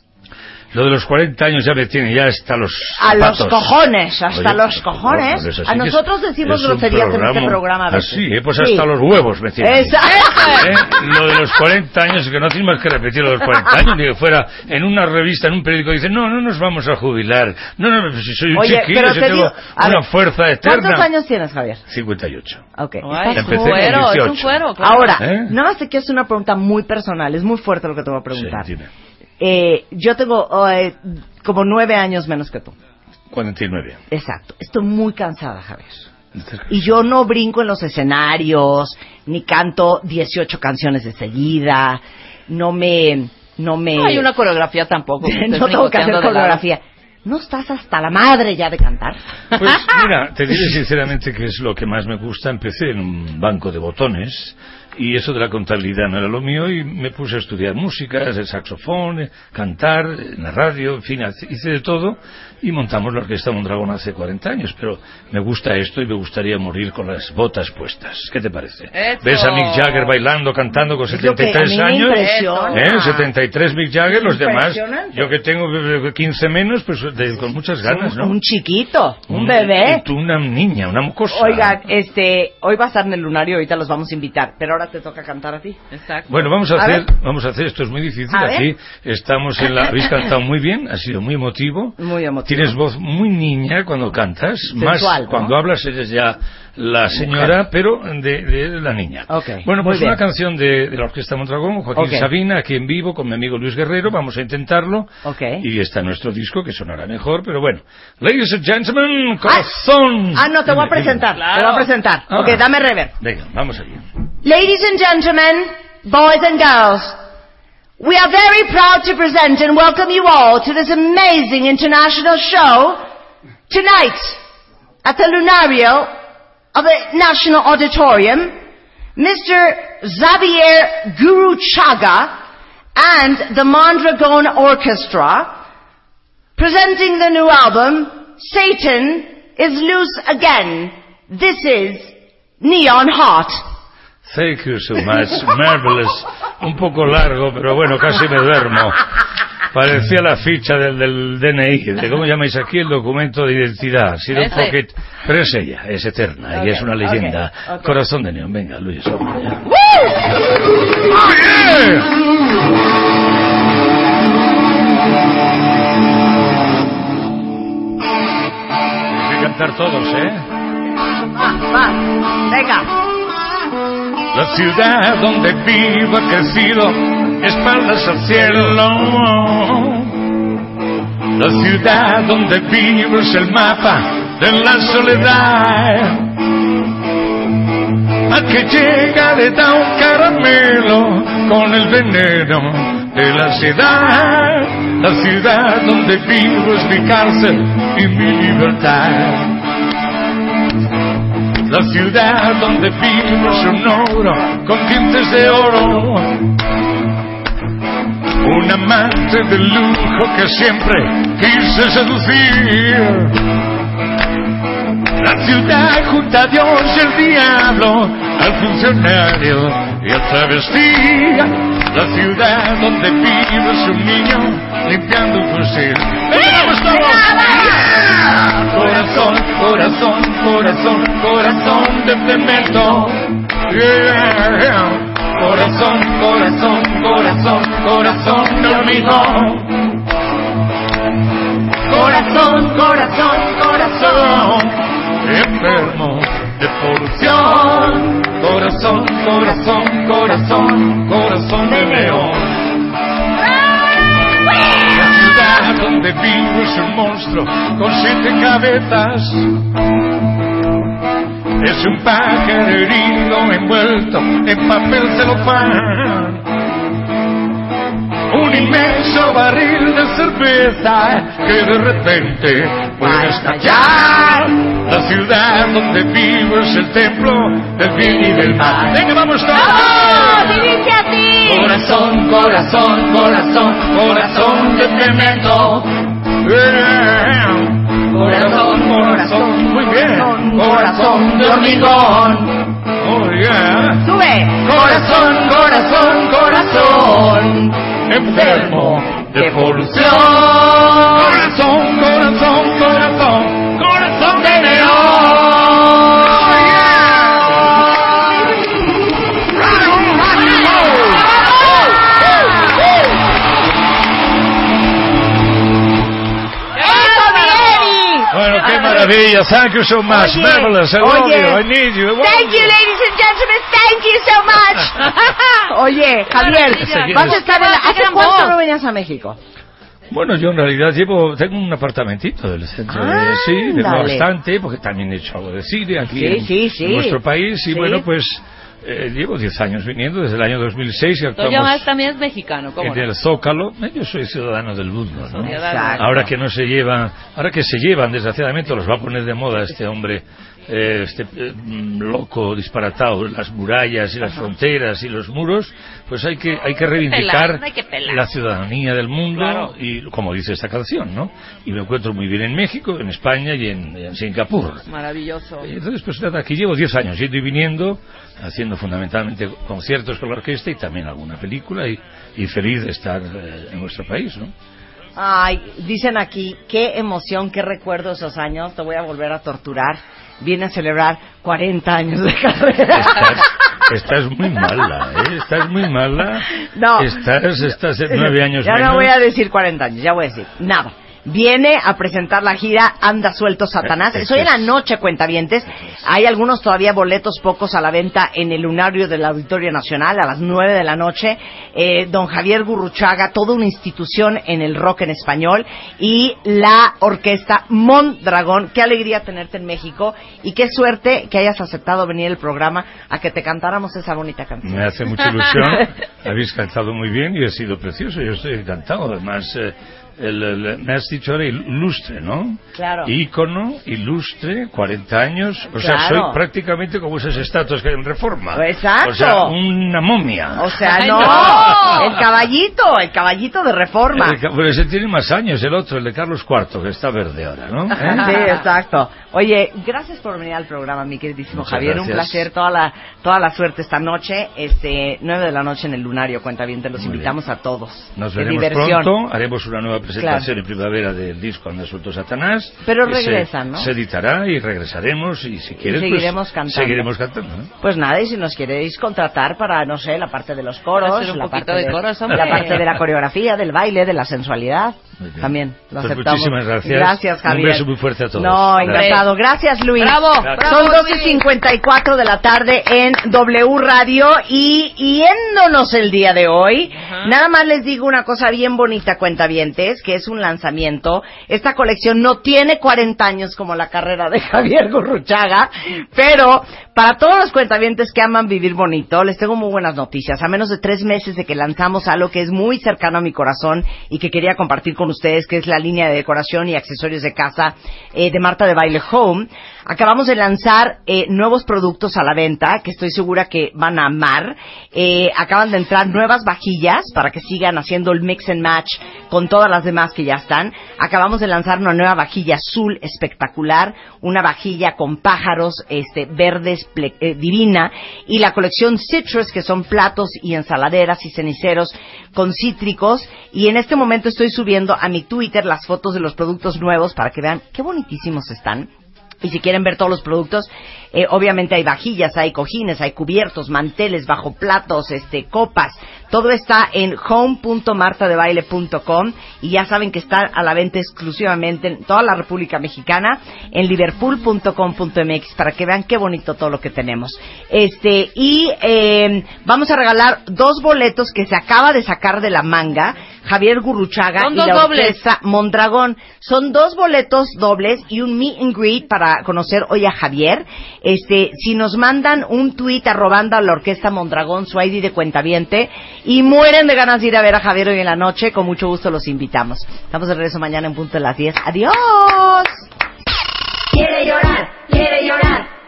Lo de los 40 años ya me tiene ya hasta los A los zapatos. cojones, hasta Oye, los cojones. pues A nosotros decimos groserías en este programa. Así, eh, pues Sí. hasta los huevos me tiene. Exacto. ¿Eh? Lo de los 40 años, que no tienes más que repetir lo de los 40 años, ni que fuera en una revista, en un periódico, dicen, no, no nos vamos a jubilar. No, no, si soy un Oye, chiquillo, si te tengo una ver, fuerza eterna. ¿Cuántos años tienes, Javier? 58. Ok. Ay, estás es un Empecé con cuero, es un 18. cuero. claro. Ahora, ¿Eh? nada más te quiero hacer una pregunta muy personal. Es muy fuerte lo que te voy a preguntar. Sí, dime. Eh, yo tengo eh, como nueve años menos que tú. 49. Exacto. Estoy muy cansada, Javier. Y yo no brinco en los escenarios, ni canto 18 canciones de seguida, no me... No me... No hay una coreografía tampoco. no tengo que hacer coreografía. ¿No estás hasta la madre ya de cantar? Pues mira, te diré sinceramente que es lo que más me gusta. Empecé en un banco de botones y eso de la contabilidad no era lo mío y me puse a estudiar música, el saxofón, cantar, en la radio, en fin, hice de todo y montamos la Orquesta Mondragón hace 40 años. Pero me gusta esto y me gustaría morir con las botas puestas. ¿Qué te parece? Eso. ¿Ves a Mick Jagger bailando, cantando con Es lo que a 73 mí me años? ¿Eh? 73 Mick Jagger, los demás. Yo que tengo eh, 15 menos, pues de- con muchas ganas, ¿no? Un chiquito, un Un- bebé. Y tú una niña, una mocosa. Oigan, este, hoy va a estar en el lunario, ahorita los vamos a invitar, pero ahora te toca cantar a ti. Exacto. Bueno, vamos a, A hacer, ver. vamos a hacer, esto es muy difícil, A ver. aquí estamos en la, habéis cantado muy bien, ha sido muy emotivo. Muy emotivo. Tienes voz muy niña cuando cantas, Sensual, más ¿no? cuando hablas eres ya la señora, pero de, de la niña. Ok, Bueno, pues una canción de, de la Orquesta Mondragón, Joaquín Ok. Sabina, aquí en vivo con mi amigo Luis Guerrero, vamos a intentarlo. Ok. Y está nuestro disco que sonará mejor, pero bueno. Ladies and gentlemen, corazón. Ah, no, te voy a presentar, te voy a presentar. Ah. Ok, dame rever. Venga, vamos allá. Ladies and gentlemen, boys and girls, we are very proud to present and welcome you all to this amazing international show tonight at the Lunario of the National Auditorium. Mr. Xavier Guru Chaga and the Mondragon Orchestra presenting the new album, Satan is Loose Again. This is Neon Heart. Thank you so much. Marvelous. Un poco largo, pero bueno, casi me duermo. Parecía la ficha del, del DNI, de cómo llamáis aquí el documento de identidad. Sido un poquito- Pero es ella, es eterna y Ok, es una leyenda. ok, ok. Corazón de neón, venga, Luis, vamos allá. Hay que cantar todos, ¿eh? Va, va, venga. La ciudad donde vivo ha crecido, espaldas al cielo. La ciudad donde vivo es el mapa de la soledad. Al que llega le da un caramelo con el veneno de la ansiedad. La ciudad donde vivo es mi cárcel y mi libertad. La ciudad donde vivo es un oro con dientes de oro. Un amante de lujo que siempre quise seducir. La ciudad junta a Dios y el diablo, al funcionario y al travesti. La ciudad donde vive un niño limpiando un fusil. ¡Vamos todos! Corazón, corazón, corazón, corazón de cemento. Corazón, corazón, corazón, corazón de. Corazón, corazón, corazón. Enfermo de polución corazón, corazón de león. La ciudad donde vivo es un monstruo con siete cabezas. Es un pájaro herido envuelto en papel celofán. Un inmenso barril de cerveza que de repente puede estallar. La ciudad donde vivo es el templo del bien y del mal. Venga, vamos todos. ¡Dice así! Corazón, corazón, corazón, corazón de cemento. Corazón, corazón, muy bien. Corazón de hormigón. Oh, yeah. Sube. Corazón, corazón, corazón. Enfermo de polución. Corazón, corazón, corazón. Corazón de león. Bueno, qué maravilla. Thank you so much. Marvelous. I love you. I need you. Thank you, ladies and gentlemen. Thank you so much. Oye, Javier, vas a estar en la... ¿Hace cuánto no venías a México? Bueno, yo en realidad llevo, tengo un apartamentito del centro Ah, de, sí, Ándale. bastante, porque también he hecho algo de cine aquí Sí, en, sí, sí. en nuestro país, y Sí. bueno, pues eh, llevo 10 años viniendo, desde el año 2006 que Toyo actuamos más también es mexicano, ¿cómo en no? el Zócalo. Yo soy ciudadano del mundo, ¿no? Ahora que no se llevan, ahora que se llevan, desgraciadamente, los va a poner de moda este hombre, eh, este eh, loco, disparatado, las murallas y las fronteras y los muros, pues hay que, hay que reivindicar Pelar, hay que pelar. la ciudadanía del mundo Claro. y, como dice esta canción, ¿no? Y me encuentro muy bien en México, en España y en, en Singapur. Maravilloso. Y Entonces, pues nada, aquí llevo 10 años yendo y viniendo, haciendo fundamentalmente conciertos con la orquesta y también alguna película y, y feliz de estar eh, en nuestro país, ¿no? Ay, dicen aquí, qué emoción, qué recuerdo esos años. Te voy a volver a torturar. Viene a celebrar 40 años de carrera. Estás, estás muy mala, ¿eh? Estás muy mala. No. Estás, estás en nueve años Ya menos. no voy a decir 40 años, ya voy a decir nada. Viene a presentar la gira Anda Suelto Satanás. Eso Hoy en la noche, cuentavientes. Hay algunos todavía boletos, pocos a la venta en el lunario del Auditorio Nacional a las 9 de la noche. Eh, don Javier Gurruchaga, toda una institución en el rock en español. Y la orquesta Mondragón. Qué alegría tenerte en México. Y qué suerte que hayas aceptado venir al programa a que te cantáramos esa bonita canción. Me hace mucha ilusión. Habéis cantado muy bien y ha sido precioso. Yo estoy encantado. Además, eh, el- el- me has dicho ahora ilustre, ¿no? Claro. Ícono, ilustre, 40 años. O sea, Claro. soy prácticamente como esas estatuas que hay en Reforma. Exacto. O sea, una momia. O sea, Ay, no, el caballito, el caballito de reforma. El Pero ese tiene más años, el otro, el de Carlos IV, que está verde ahora, ¿no? ¿Eh? Sí, exacto. Oye, gracias por venir al programa, mi queridísimo Muchas Javier. Un gracias. placer, toda la, toda la suerte esta noche. Este, nueve de la noche en el Lunario, cuenta bien, te los invitamos a todos. Nos de veremos diversión. pronto, haremos una nueva presentación en primavera del disco Anda Suelto Satanás. Pero que se- regresan, ¿no? Se editará y regresaremos y si quieres seguiremos pues, cantando. seguiremos cantando. ¿no? Pues nada, y si nos queréis contratar para, no sé, la parte de los coros, la parte de coros, la parte de la coreografía, del baile, de la sensualidad, también lo Pues aceptamos. muchísimas gracias. Gracias, Javier. Un beso muy fuerte a todos. No, encantado. Gracias, Luis. Bravo, Gracias. Son bravo, 12.54 de la tarde en W Radio y yéndonos el día de hoy, nada más les digo una cosa bien bonita, cuentavientes, que es un lanzamiento. Esta colección no tiene 40 años como la carrera de Javier Gurruchaga, pero para todos los cuentavientes que aman vivir bonito, les tengo muy buenas noticias. A menos de tres meses de que lanzamos algo que es muy cercano a mi corazón y que quería compartir con ustedes, que es la línea de decoración y accesorios de casa eh, de Marta de Baile Home. Acabamos de lanzar eh, nuevos productos a la venta que estoy segura que van a amar. Eh, acaban de entrar nuevas vajillas para que sigan haciendo el mix and match con todas las demás que ya están. Acabamos de lanzar una nueva vajilla azul espectacular, una vajilla con pájaros este, verdes ple- eh, divina y la colección Citrus que son platos y ensaladeras y ceniceros con cítricos y en este momento estoy subiendo a mi Twitter las fotos de los productos nuevos para que vean qué bonitísimos están. Y si quieren ver todos los productos, eh, obviamente hay vajillas, hay cojines, hay cubiertos, manteles, bajo platos, este, copas. Todo está en home.martadebaile.com y ya saben que está a la venta exclusivamente en toda la República Mexicana en liverpool.com.mx para que vean qué bonito todo lo que tenemos. Este y eh, vamos a regalar dos boletos que se acaba de sacar de la manga Javier Gurruchaga Son y la orquesta Mondragón. Son dos boletos dobles y un meet and greet para conocer hoy a Javier. Este, si nos mandan un tuit arrobando a la orquesta Mondragón su ID de cuentaviente y mueren de ganas de ir a ver a Javier hoy en la noche, con mucho gusto los invitamos. Estamos de regreso mañana en punto de las 10. ¡Adiós! Quiere llorar, quiere llorar,